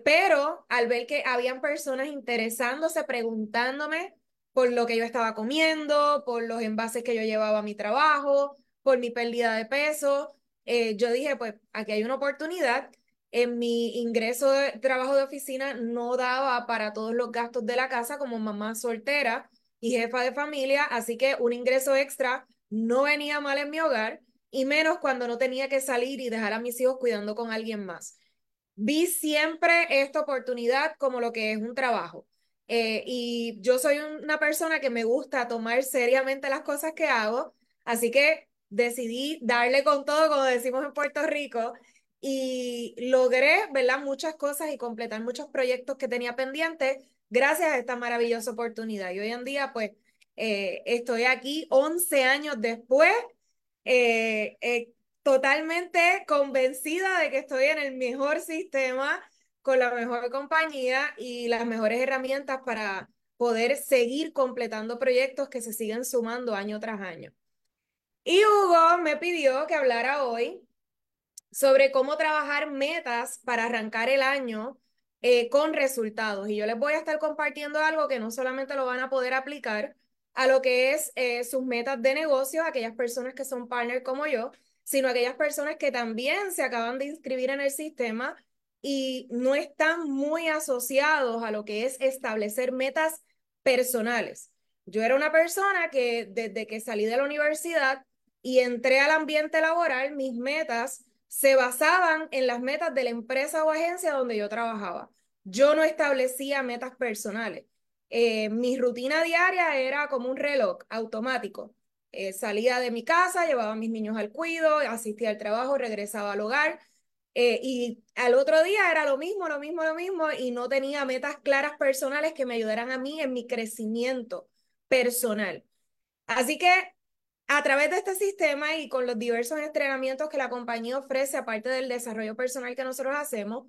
B: pero al ver que habían personas interesándose, preguntándome por lo que yo estaba comiendo, por los envases que yo llevaba a mi trabajo, por mi pérdida de peso, eh, yo dije, pues aquí hay una oportunidad. En mi ingreso de trabajo de oficina no daba para todos los gastos de la casa como mamá soltera y jefa de familia, así que un ingreso extra no venía mal en mi hogar y menos cuando no tenía que salir y dejar a mis hijos cuidando con alguien más. Vi siempre esta oportunidad como lo que es un trabajo. Eh, y yo soy una persona que me gusta tomar seriamente las cosas que hago, así que decidí darle con todo, como decimos en Puerto Rico, y logré, ¿verdad? Muchas cosas y completar muchos proyectos que tenía pendientes gracias a esta maravillosa oportunidad. Y hoy en día, pues, eh, estoy aquí 11 años después, eh, eh, totalmente convencida de que estoy en el mejor sistema, con la mejor compañía y las mejores herramientas para poder seguir completando proyectos que se siguen sumando año tras año. Y Hugo me pidió que hablara hoy sobre cómo trabajar metas para arrancar el año eh, con resultados. Y yo les voy a estar compartiendo algo que no solamente lo van a poder aplicar a lo que es eh, sus metas de negocio, aquellas personas que son partners como yo, sino aquellas personas que también se acaban de inscribir en el sistema y no están muy asociados a lo que es establecer metas personales. Yo era una persona que desde que salí de la universidad y entré al ambiente laboral, mis metas se basaban en las metas de la empresa o agencia donde yo trabajaba. Yo no establecía metas personales. Eh, mi rutina diaria era como un reloj automático. Eh, salía de mi casa, llevaba a mis niños al cuido, asistía al trabajo, regresaba al hogar. Eh, y al otro día era lo mismo, lo mismo, lo mismo, y no tenía metas claras personales que me ayudaran a mí en mi crecimiento personal. Así que a través de este sistema y con los diversos entrenamientos que la compañía ofrece, aparte del desarrollo personal que nosotros hacemos,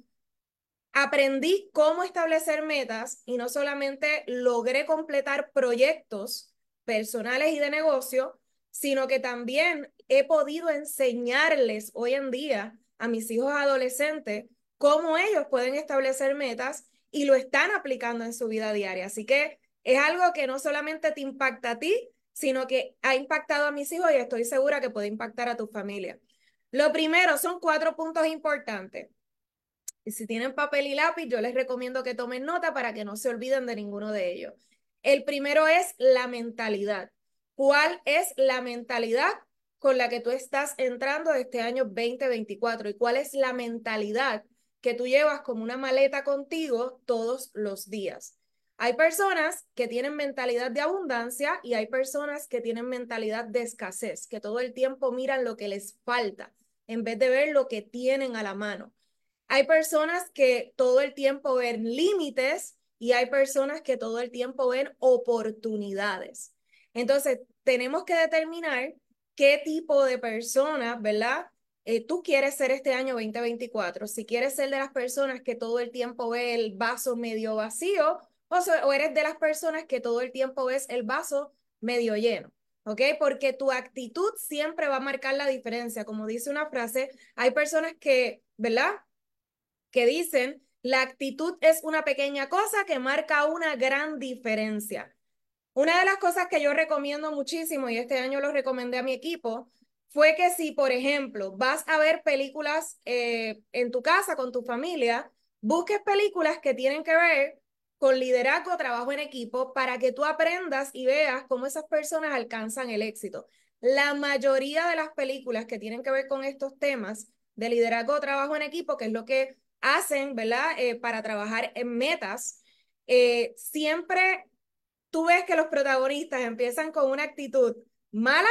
B: aprendí cómo establecer metas y no solamente logré completar proyectos personales y de negocio, sino que también he podido enseñarles hoy en día a mis hijos adolescentes cómo ellos pueden establecer metas y lo están aplicando en su vida diaria. Así que es algo que no solamente te impacta a ti, sino que ha impactado a mis hijos y estoy segura que puede impactar a tu familia. Lo primero son cuatro puntos importantes. Y si tienen papel y lápiz, yo les recomiendo que tomen nota para que no se olviden de ninguno de ellos. El primero es la mentalidad. ¿Cuál es la mentalidad con la que tú estás entrando este año 2024? ¿Y cuál es la mentalidad que tú llevas como una maleta contigo todos los días? Hay personas que tienen mentalidad de abundancia y hay personas que tienen mentalidad de escasez, que todo el tiempo miran lo que les falta en vez de ver lo que tienen a la mano. Hay personas que todo el tiempo ven límites y hay personas que todo el tiempo ven oportunidades. Entonces, tenemos que determinar qué tipo de persona, ¿verdad? Eh, tú quieres ser este año 2024. Si quieres ser de las personas que todo el tiempo ve el vaso medio vacío o, eres de las personas que todo el tiempo ves el vaso medio lleno. ¿ok? Porque tu actitud siempre va a marcar la diferencia. Como dice una frase, hay personas que, ¿verdad? Que dicen, la actitud es una pequeña cosa que marca una gran diferencia. Una de las cosas que yo recomiendo muchísimo, y este año lo recomendé a mi equipo, fue que si, por ejemplo, vas a ver películas eh, en tu casa con tu familia, busques películas que tienen que ver con liderazgo, trabajo en equipo, para que tú aprendas y veas cómo esas personas alcanzan el éxito. La mayoría de las películas que tienen que ver con estos temas de liderazgo, trabajo en equipo, que es lo que hacen, ¿verdad? Eh, para trabajar en metas, eh, siempre tú ves que los protagonistas empiezan con una actitud mala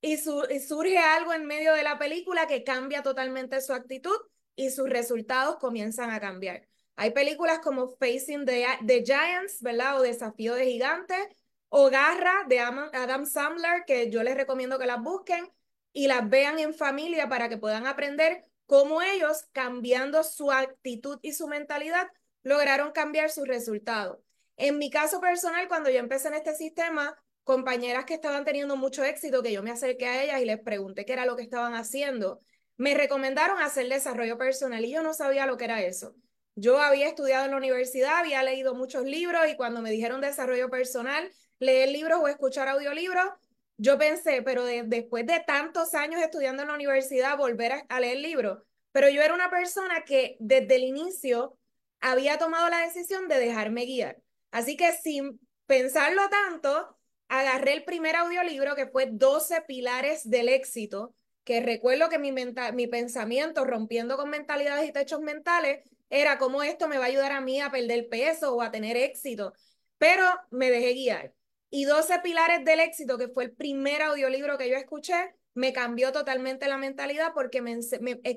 B: y, y surge algo en medio de la película que cambia totalmente su actitud y sus resultados comienzan a cambiar. Hay películas como Facing the, the Giants, ¿verdad? O Desafío de Gigantes, o Garra de Adam Sandler, que yo les recomiendo que las busquen y las vean en familia para que puedan aprender cómo ellos, cambiando su actitud y su mentalidad, lograron cambiar sus resultados. En mi caso personal, cuando yo empecé en este sistema, compañeras que estaban teniendo mucho éxito, que yo me acerqué a ellas y les pregunté qué era lo que estaban haciendo, me recomendaron hacer desarrollo personal y yo no sabía lo que era eso. Yo había estudiado en la universidad, había leído muchos libros y cuando me dijeron desarrollo personal, leer libros o escuchar audiolibros, yo pensé, pero después de tantos años estudiando en la universidad, volver a, a leer libros. Pero yo era una persona que desde el inicio había tomado la decisión de dejarme guiar. Así que sin pensarlo tanto, agarré el primer audiolibro que fue 12 pilares del éxito, que recuerdo que mi, mi pensamiento, rompiendo con mentalidades y techos mentales, era cómo esto me va a ayudar a mí a perder peso o a tener éxito. Pero me dejé guiar. Y 12 pilares del éxito, que fue el primer audiolibro que yo escuché, me cambió totalmente la mentalidad porque me,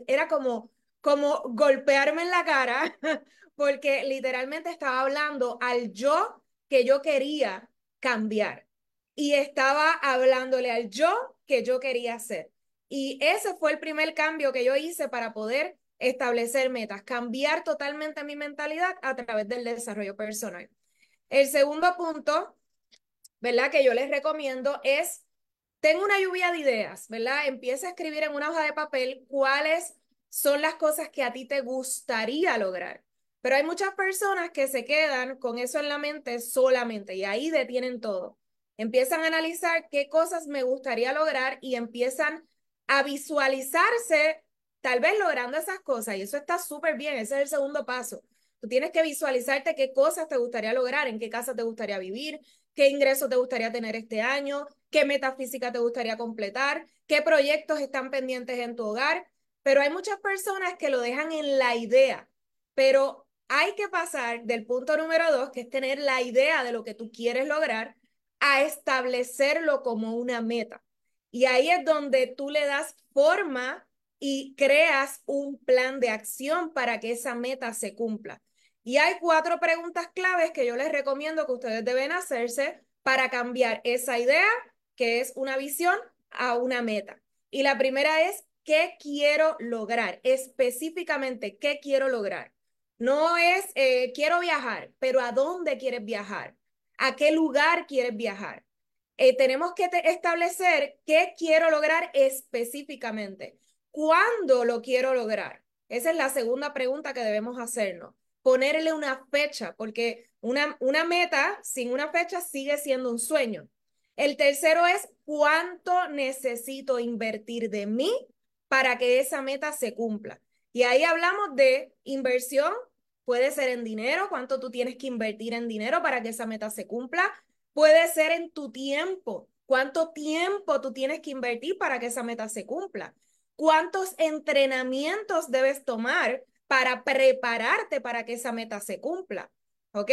B: era como, como golpearme en la cara, porque literalmente estaba hablando al yo que yo quería cambiar y estaba hablándole al yo que yo quería ser. Y ese fue el primer cambio que yo hice para poder establecer metas, cambiar totalmente mi mentalidad a través del desarrollo personal. El segundo punto, ¿verdad? Que yo les recomiendo es, tengo una lluvia de ideas, ¿verdad? Empieza a escribir en una hoja de papel cuáles son las cosas que a ti te gustaría lograr. Pero hay muchas personas que se quedan con eso en la mente solamente y ahí detienen todo empiezan a analizar qué cosas me gustaría lograr y empiezan a visualizarse tal vez logrando esas cosas. Y eso está súper bien, ese es el segundo paso. Tú tienes que visualizarte qué cosas te gustaría lograr, en qué casa te gustaría vivir, qué ingresos te gustaría tener este año, qué metafísica te gustaría completar, qué proyectos están pendientes en tu hogar. Pero hay muchas personas que lo dejan en la idea, pero hay que pasar del punto número dos, que es tener la idea de lo que tú quieres lograr, a establecerlo como una meta. Y ahí es donde tú le das forma y creas un plan de acción para que esa meta se cumpla. Y hay cuatro preguntas claves que yo les recomiendo que ustedes deben hacerse para cambiar esa idea, que es una visión, a una meta. Y la primera es, ¿qué quiero lograr? Específicamente, ¿qué quiero lograr? No es, eh, quiero viajar, pero ¿a dónde quieres viajar? a qué lugar quieres viajar. Eh, tenemos que establecer qué quiero lograr específicamente. ¿Cuándo lo quiero lograr? Esa es la segunda pregunta que debemos hacernos. Ponerle una fecha, porque una, una meta sin una fecha sigue siendo un sueño. El tercero es cuánto necesito invertir de mí para que esa meta se cumpla. Y ahí hablamos de inversión Puede ser en dinero, cuánto tú tienes que invertir en dinero para que esa meta se cumpla. Puede ser en tu tiempo, cuánto tiempo tú tienes que invertir para que esa meta se cumpla. ¿Cuántos entrenamientos debes tomar para prepararte para que esa meta se cumpla? ¿Ok?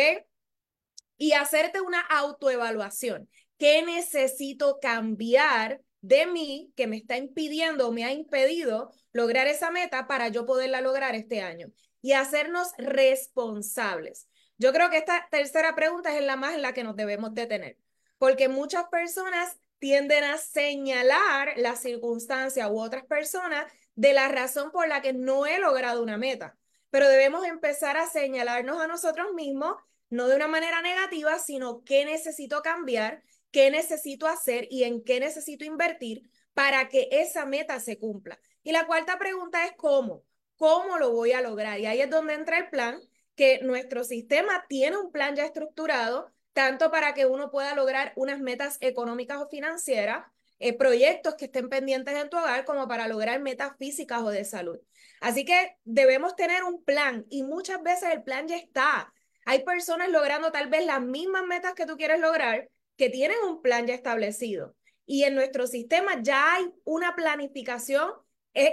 B: Y hacerte una autoevaluación. ¿Qué necesito cambiar de mí que me está impidiendo o me ha impedido lograr esa meta para yo poderla lograr este año? y hacernos responsables. Yo creo que esta tercera pregunta es la más en la que nos debemos detener, porque muchas personas tienden a señalar la circunstancia u otras personas de la razón por la que no he logrado una meta, pero debemos empezar a señalarnos a nosotros mismos, no de una manera negativa, sino qué necesito cambiar, qué necesito hacer y en qué necesito invertir para que esa meta se cumpla. Y la cuarta pregunta es cómo. ¿Cómo lo voy a lograr? Y ahí es donde entra el plan, que nuestro sistema tiene un plan ya estructurado tanto para que uno pueda lograr unas metas económicas o financieras, eh, proyectos que estén pendientes en tu hogar, como para lograr metas físicas o de salud. Así que debemos tener un plan y muchas veces el plan ya está. Hay personas logrando tal vez las mismas metas que tú quieres lograr, que tienen un plan ya establecido. Y en nuestro sistema ya hay una planificación,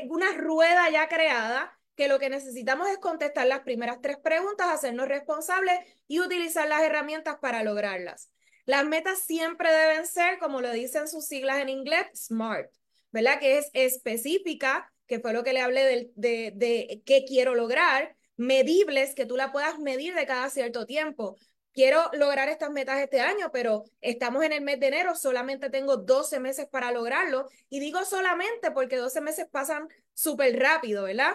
B: una rueda ya creada que lo que necesitamos es contestar las primeras tres preguntas, hacernos responsables y utilizar las herramientas para lograrlas. Las metas siempre deben ser, como lo dicen sus siglas en inglés, SMART, ¿verdad? Que es específica, que fue lo que le hablé de, de, qué quiero lograr, medibles, que tú la puedas medir de cada cierto tiempo quiero lograr estas metas este año, pero estamos en el mes de enero, solamente tengo 12 meses para lograrlo. Y digo solamente porque 12 meses pasan súper rápido, ¿verdad?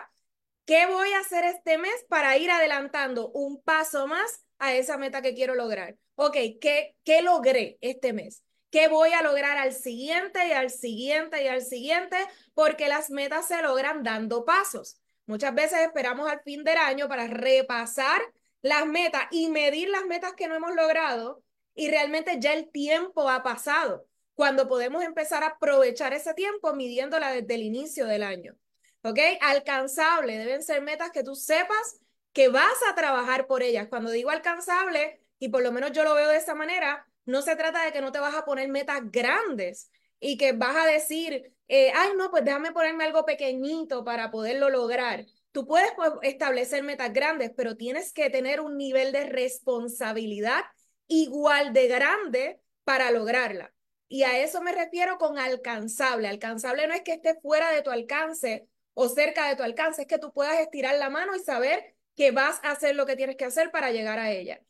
B: ¿Qué voy a hacer este mes para ir adelantando un paso más a esa meta que quiero lograr? Ok, ¿qué, qué logré este mes? ¿Qué voy a lograr al siguiente y al siguiente y al siguiente? Porque las metas se logran dando pasos. Muchas veces esperamos al fin del año para repasar las metas y medir las metas que no hemos logrado y realmente ya el tiempo ha pasado, cuando podemos empezar a aprovechar ese tiempo midiéndola desde el inicio del año. ¿Ok? Alcanzable, deben ser metas que tú sepas que vas a trabajar por ellas. Cuando digo alcanzable, y por lo menos yo lo veo de esa manera, no se trata de que no te vas a poner metas grandes y que vas a decir, eh, ay, no, pues déjame ponerme algo pequeñito para poderlo lograr. Tú puedes pues, establecer metas grandes, pero tienes que tener un nivel de responsabilidad igual de grande para lograrla. Y a eso me refiero con alcanzable. Alcanzable no es que esté fuera de tu alcance o cerca de tu alcance, es que tú puedas estirar la mano y saber que vas a hacer lo que tienes que hacer para llegar a ella.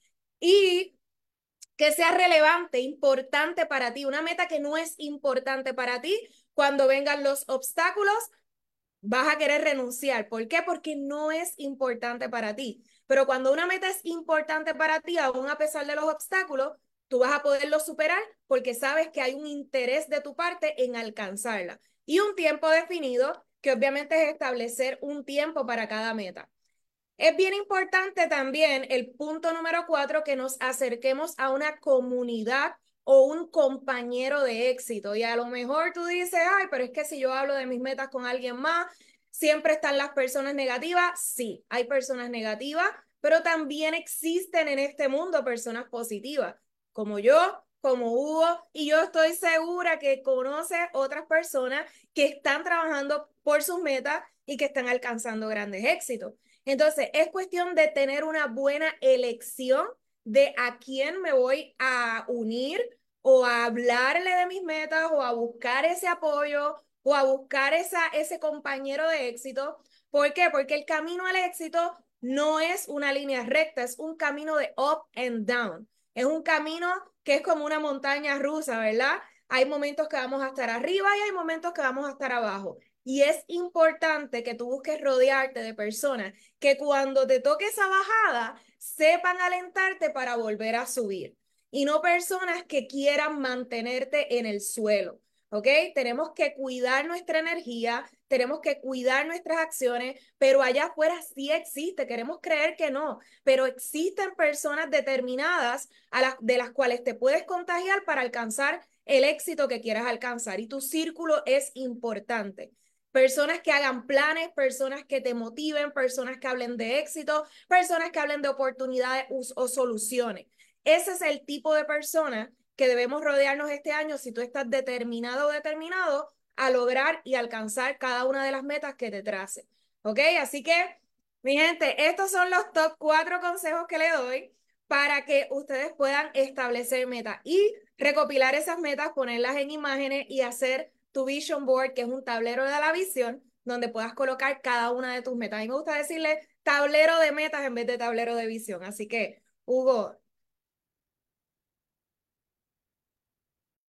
B: Y que sea relevante, importante para ti. Una meta que no es importante para ti, cuando vengan los obstáculos, vas a querer renunciar. ¿Por qué? Porque no es importante para ti. Pero cuando una meta es importante para ti, aún a pesar de los obstáculos, tú vas a poderlo superar porque sabes que hay un interés de tu parte en alcanzarla. Y un tiempo definido, que obviamente es establecer un tiempo para cada meta. Es bien importante también el punto número cuatro, que nos acerquemos a una comunidad o un compañero de éxito. Y a lo mejor tú dices, ay, pero es que si yo hablo de mis metas con alguien más, siempre están las personas negativas. Sí, hay personas negativas, pero también existen en este mundo personas positivas, como yo, como Hugo, y yo estoy segura que conoce otras personas que están trabajando por sus metas y que están alcanzando grandes éxitos. Entonces, es cuestión de tener una buena elección de a quién me voy a unir o a hablarle de mis metas o a buscar ese apoyo o a buscar esa, ese compañero de éxito. ¿Por qué? Porque el camino al éxito no es una línea recta, es un camino de up and down. Es un camino que es como una montaña rusa, ¿verdad? Hay momentos que vamos a estar arriba y hay momentos que vamos a estar abajo. Y es importante que tú busques rodearte de personas que cuando te toque esa bajada sepan alentarte para volver a subir y no personas que quieran mantenerte en el suelo. ¿Ok? Tenemos que cuidar nuestra energía, tenemos que cuidar nuestras acciones, pero allá afuera sí existe, queremos creer que no, pero existen personas determinadas de las cuales te puedes contagiar para alcanzar el éxito que quieras alcanzar y tu círculo es importante personas que hagan planes, personas que te motiven, personas que hablen de éxito, personas que hablen de oportunidades o soluciones. Ese es el tipo de persona que debemos rodearnos este año si tú estás determinado o determinado a lograr y alcanzar cada una de las metas que te trace. ¿Ok? Así que, mi gente, estos son los top cuatro consejos que le doy para que ustedes puedan establecer metas y recopilar esas metas, ponerlas en imágenes y hacer tu vision board, que es un tablero de la visión, donde puedas colocar cada una de tus metas. A mí me gusta decirle tablero de metas en vez de tablero de visión. Así que, Hugo.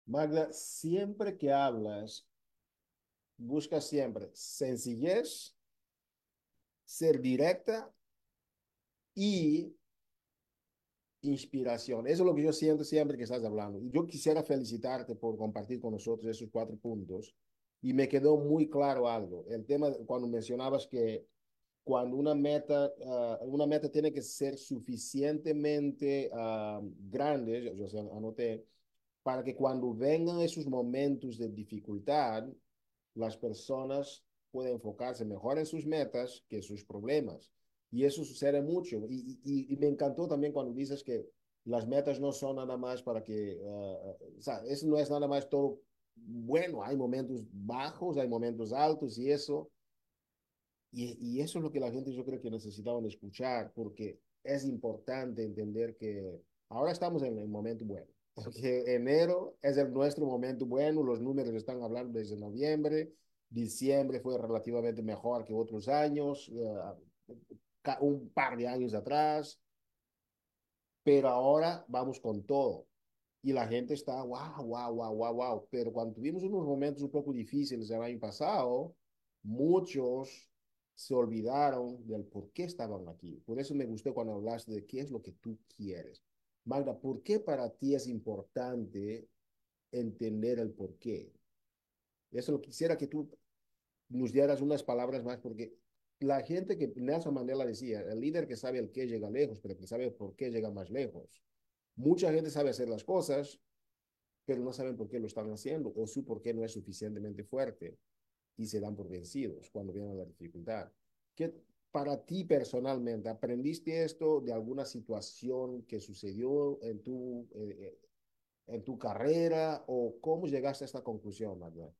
A: Magda, siempre que hablas, busca siempre sencillez, ser directa y inspiración. Eso es lo que yo siento siempre que estás hablando. Yo quisiera felicitarte por compartir con nosotros esos cuatro puntos y me quedó muy claro algo. El tema cuando mencionabas que cuando una meta, uh, una meta tiene que ser suficientemente uh, grande, yo, yo anoté, para que cuando vengan esos momentos de dificultad, las personas pueden enfocarse mejor en sus metas que sus problemas. Y eso sucede mucho. Y, me encantó también cuando dices que las metas no son nada más para que, uh, o sea, eso no es nada más todo bueno, hay momentos bajos, hay momentos altos y eso. Y, y eso es lo que la gente yo creo que necesitaban escuchar, porque es importante entender que ahora estamos en el momento bueno. Porque enero es el, nuestro momento bueno, los números están hablando desde noviembre, diciembre fue relativamente mejor que otros años, uh, un par de años atrás, pero ahora vamos con todo. Y la gente está, wow, wow, wow, wow, wow. Pero cuando tuvimos unos momentos un poco difíciles el año pasado, muchos se olvidaron del por qué estaban aquí. Por eso me gustó cuando hablaste de qué es lo que tú quieres. Magda, ¿por qué para ti es importante entender el por qué? Eso quisiera que tú nos dieras unas palabras más, porque la gente que Nelson Mandela decía, el líder que sabe el qué llega lejos, pero que sabe por qué llega más lejos. Mucha gente sabe hacer las cosas, pero no saben por qué lo están haciendo o su por qué no es suficientemente fuerte y se dan por vencidos cuando viene la dificultad. ¿Qué para ti personalmente aprendiste esto de alguna situación que sucedió en tu, eh, en tu carrera o cómo llegaste a esta conclusión, Magda?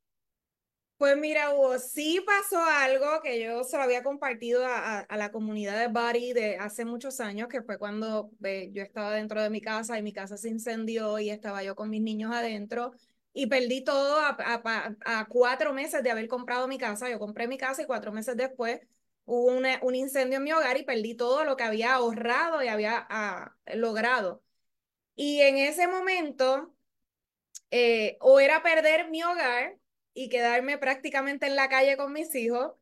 B: Pues mira, Hugo, sí pasó algo que yo se lo había compartido a, a, a la comunidad de Bari de hace muchos años, que fue cuando eh, yo estaba dentro de mi casa y mi casa se incendió y estaba yo con mis niños adentro y perdí todo a, a, cuatro meses de haber comprado mi casa. Yo compré mi casa y cuatro meses después hubo un incendio en mi hogar y perdí todo lo que había ahorrado y había logrado. Y en ese momento, eh, o era perder mi hogar, y quedarme prácticamente en la calle con mis hijos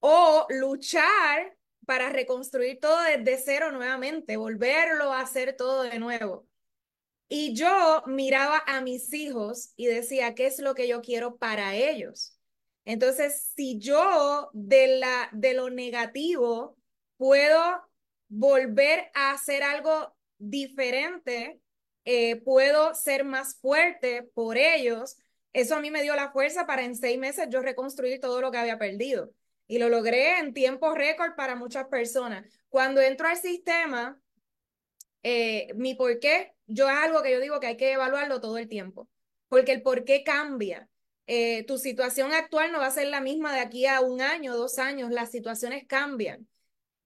B: o luchar para reconstruir todo desde cero nuevamente, volverlo a hacer todo de nuevo. Y yo miraba a mis hijos y decía, ¿qué es lo que yo quiero para ellos? Entonces, si yo de, la, de lo negativo puedo volver a hacer algo diferente, eh, puedo ser más fuerte por ellos, eso a mí me dio la fuerza para en seis meses yo reconstruir todo lo que había perdido. Y lo logré en tiempo récord para muchas personas. Cuando entro al sistema, eh, mi por qué, yo es algo que yo digo que hay que evaluarlo todo el tiempo, porque el por qué cambia. Eh, tu situación actual no va a ser la misma de aquí a un año, dos años, las situaciones cambian.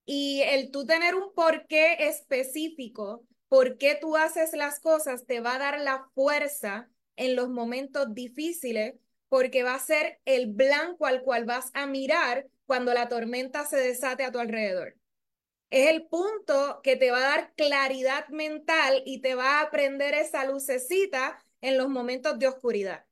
B: Y el tú tener un por qué específico, por qué tú haces las cosas, te va a dar la fuerza en los momentos difíciles, porque va a ser el blanco al cual vas a mirar cuando la tormenta se desate a tu alrededor. Es el punto que te va a dar claridad mental y te va a aprender esa lucecita en los momentos de oscuridad.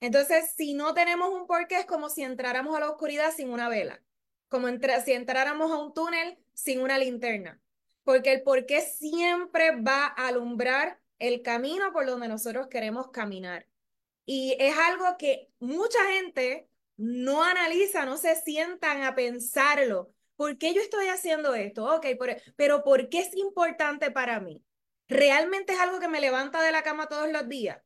B: Entonces, si no tenemos un porqué, es como si entráramos a la oscuridad sin una vela, como si entráramos a un túnel sin una linterna, porque el porqué siempre va a alumbrar el camino por donde nosotros queremos caminar. Y es algo que mucha gente no analiza, no se sientan a pensarlo. ¿Por qué yo estoy haciendo esto? Ok, pero ¿por qué es importante para mí? ¿Realmente es algo que me levanta de la cama todos los días?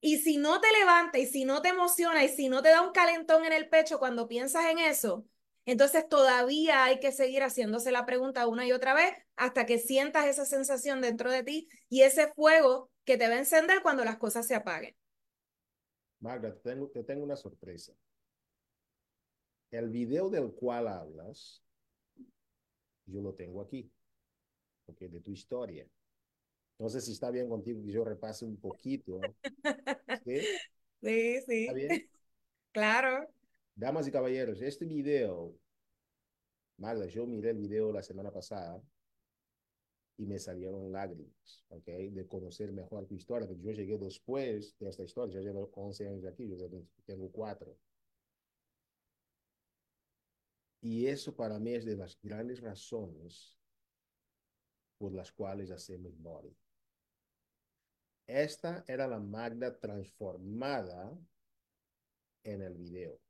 B: Y si no te levanta y si no te emociona y si no te da un calentón en el pecho cuando piensas en eso, entonces todavía hay que seguir haciéndose la pregunta una y otra vez hasta que sientas esa sensación dentro de ti y ese fuego que te va a encender cuando las cosas se apaguen.
A: Tengo, te tengo una sorpresa. El video del cual hablas, yo lo tengo aquí, porque de tu historia. No sé si está bien contigo que yo repase un poquito.
B: ¿Sí? Sí, sí.
A: ¿Está bien?
B: Claro.
A: Damas y caballeros, este video, Magda, yo miré el video la semana pasada y me salieron lágrimas, ¿ok? De conocer mejor tu historia, porque yo llegué después de esta historia, yo llevo 11 años aquí, yo tengo 4. Y eso para mí es de las grandes razones por las cuales hacemos Body. Esta era la Magda transformada en el video.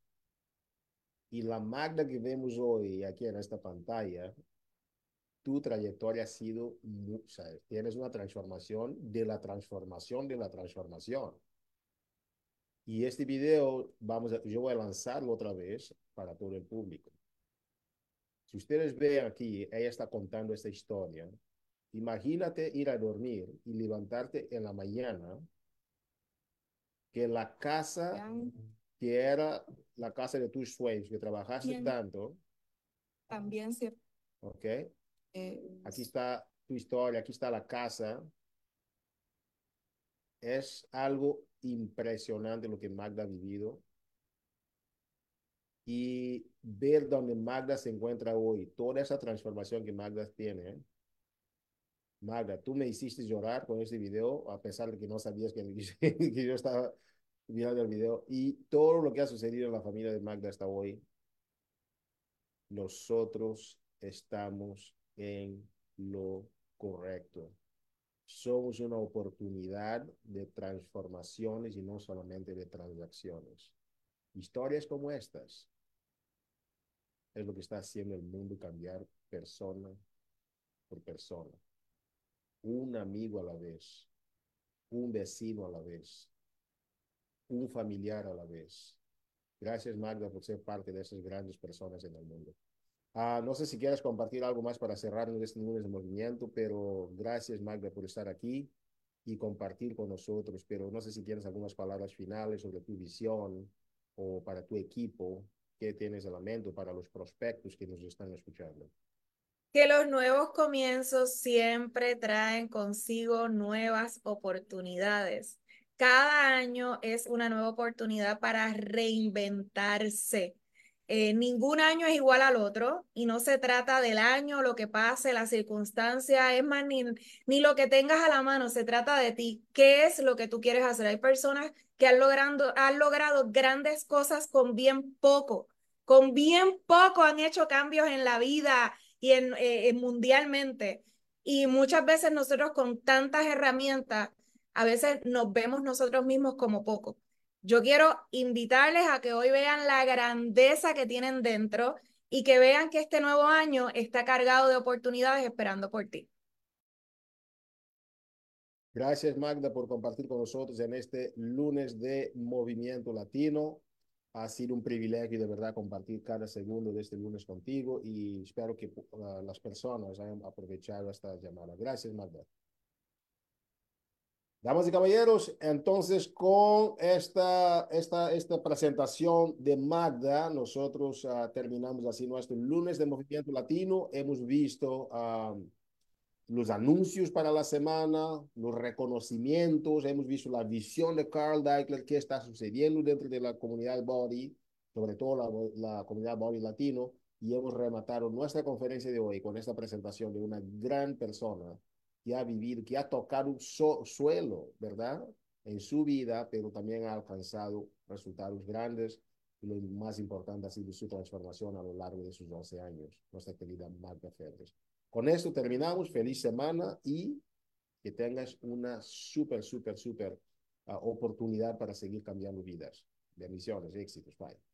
A: Y la Magda que vemos hoy aquí en esta pantalla, tu trayectoria ha sido, tienes una transformación de la transformación de la transformación. Y este video, vamos a, yo voy a lanzarlo otra vez para todo el público. Si ustedes ven aquí, ella está contando esta historia. Imagínate ir a dormir y levantarte en la mañana que la casa que era la casa de tus sueños, que trabajaste
D: Bien.
A: tanto,
D: También se
A: ¿ok?
D: eh,
A: Aquí está tu historia, aquí está la casa. Es algo impresionante lo que Magda ha vivido. Y ver dónde Magda se encuentra hoy, toda esa transformación que Magda tiene. Magda, tú me hiciste llorar con este video, a pesar de que no sabías que, que yo estaba viendo el video. Y todo lo que ha sucedido en la familia de Magda hasta hoy, nosotros estamos en lo correcto. Somos una oportunidad de transformaciones y no solamente de transacciones. Historias como estas es lo que está haciendo el mundo cambiar persona por persona. Un amigo a la vez, un vecino a la vez, un familiar a la vez. Gracias, Magda, por ser parte de esas grandes personas en el mundo. Ah, no sé si quieres compartir algo más para cerrar este lunes de movimiento, pero gracias, Magda, por estar aquí y compartir con nosotros. Pero no sé si tienes algunas palabras finales sobre tu visión o para tu equipo, qué tienes de lamento para los prospectos que nos están escuchando.
B: Que los nuevos comienzos siempre traen consigo nuevas oportunidades. Cada año es una nueva oportunidad para reinventarse. Eh, ningún año es igual al otro y no se trata del año, lo que pase, la circunstancia, es más, ni, ni lo que tengas a la mano, se trata de ti. ¿Qué es lo que tú quieres hacer? Hay personas que han, logrando, han logrado grandes cosas con bien poco. Con bien poco han hecho cambios en la vida y en, eh, mundialmente. Y muchas veces nosotros con tantas herramientas, a veces nos vemos nosotros mismos como poco. Yo quiero invitarles a que hoy vean la grandeza que tienen dentro y que vean que este nuevo año está cargado de oportunidades esperando por ti.
A: Gracias, Magda, por compartir con nosotros en este lunes de Movimiento Latino. Ha sido un privilegio de verdad compartir cada segundo de este lunes contigo y espero que uh, las personas hayan aprovechado esta llamada. Gracias, Magda. Damas y caballeros, entonces con esta, esta, esta presentación de Magda, nosotros uh, terminamos así nuestro lunes de Movimiento Latino. Hemos visto uh, los anuncios para la semana, los reconocimientos, hemos visto la visión de Carl Deichler, qué está sucediendo dentro de la comunidad Body, sobre todo la, la comunidad Body latino, y hemos rematado nuestra conferencia de hoy con esta presentación de una gran persona que ha vivido, que ha tocado so, suelo, ¿verdad? En su vida, pero también ha alcanzado resultados grandes. Y lo más importante ha sido su transformación a lo largo de sus 12 años, nuestra querida Magda Febres. Con esto terminamos. Feliz semana y que tengas una súper, súper, súper uh, oportunidad para seguir cambiando vidas. Bendiciones, éxitos. Bye.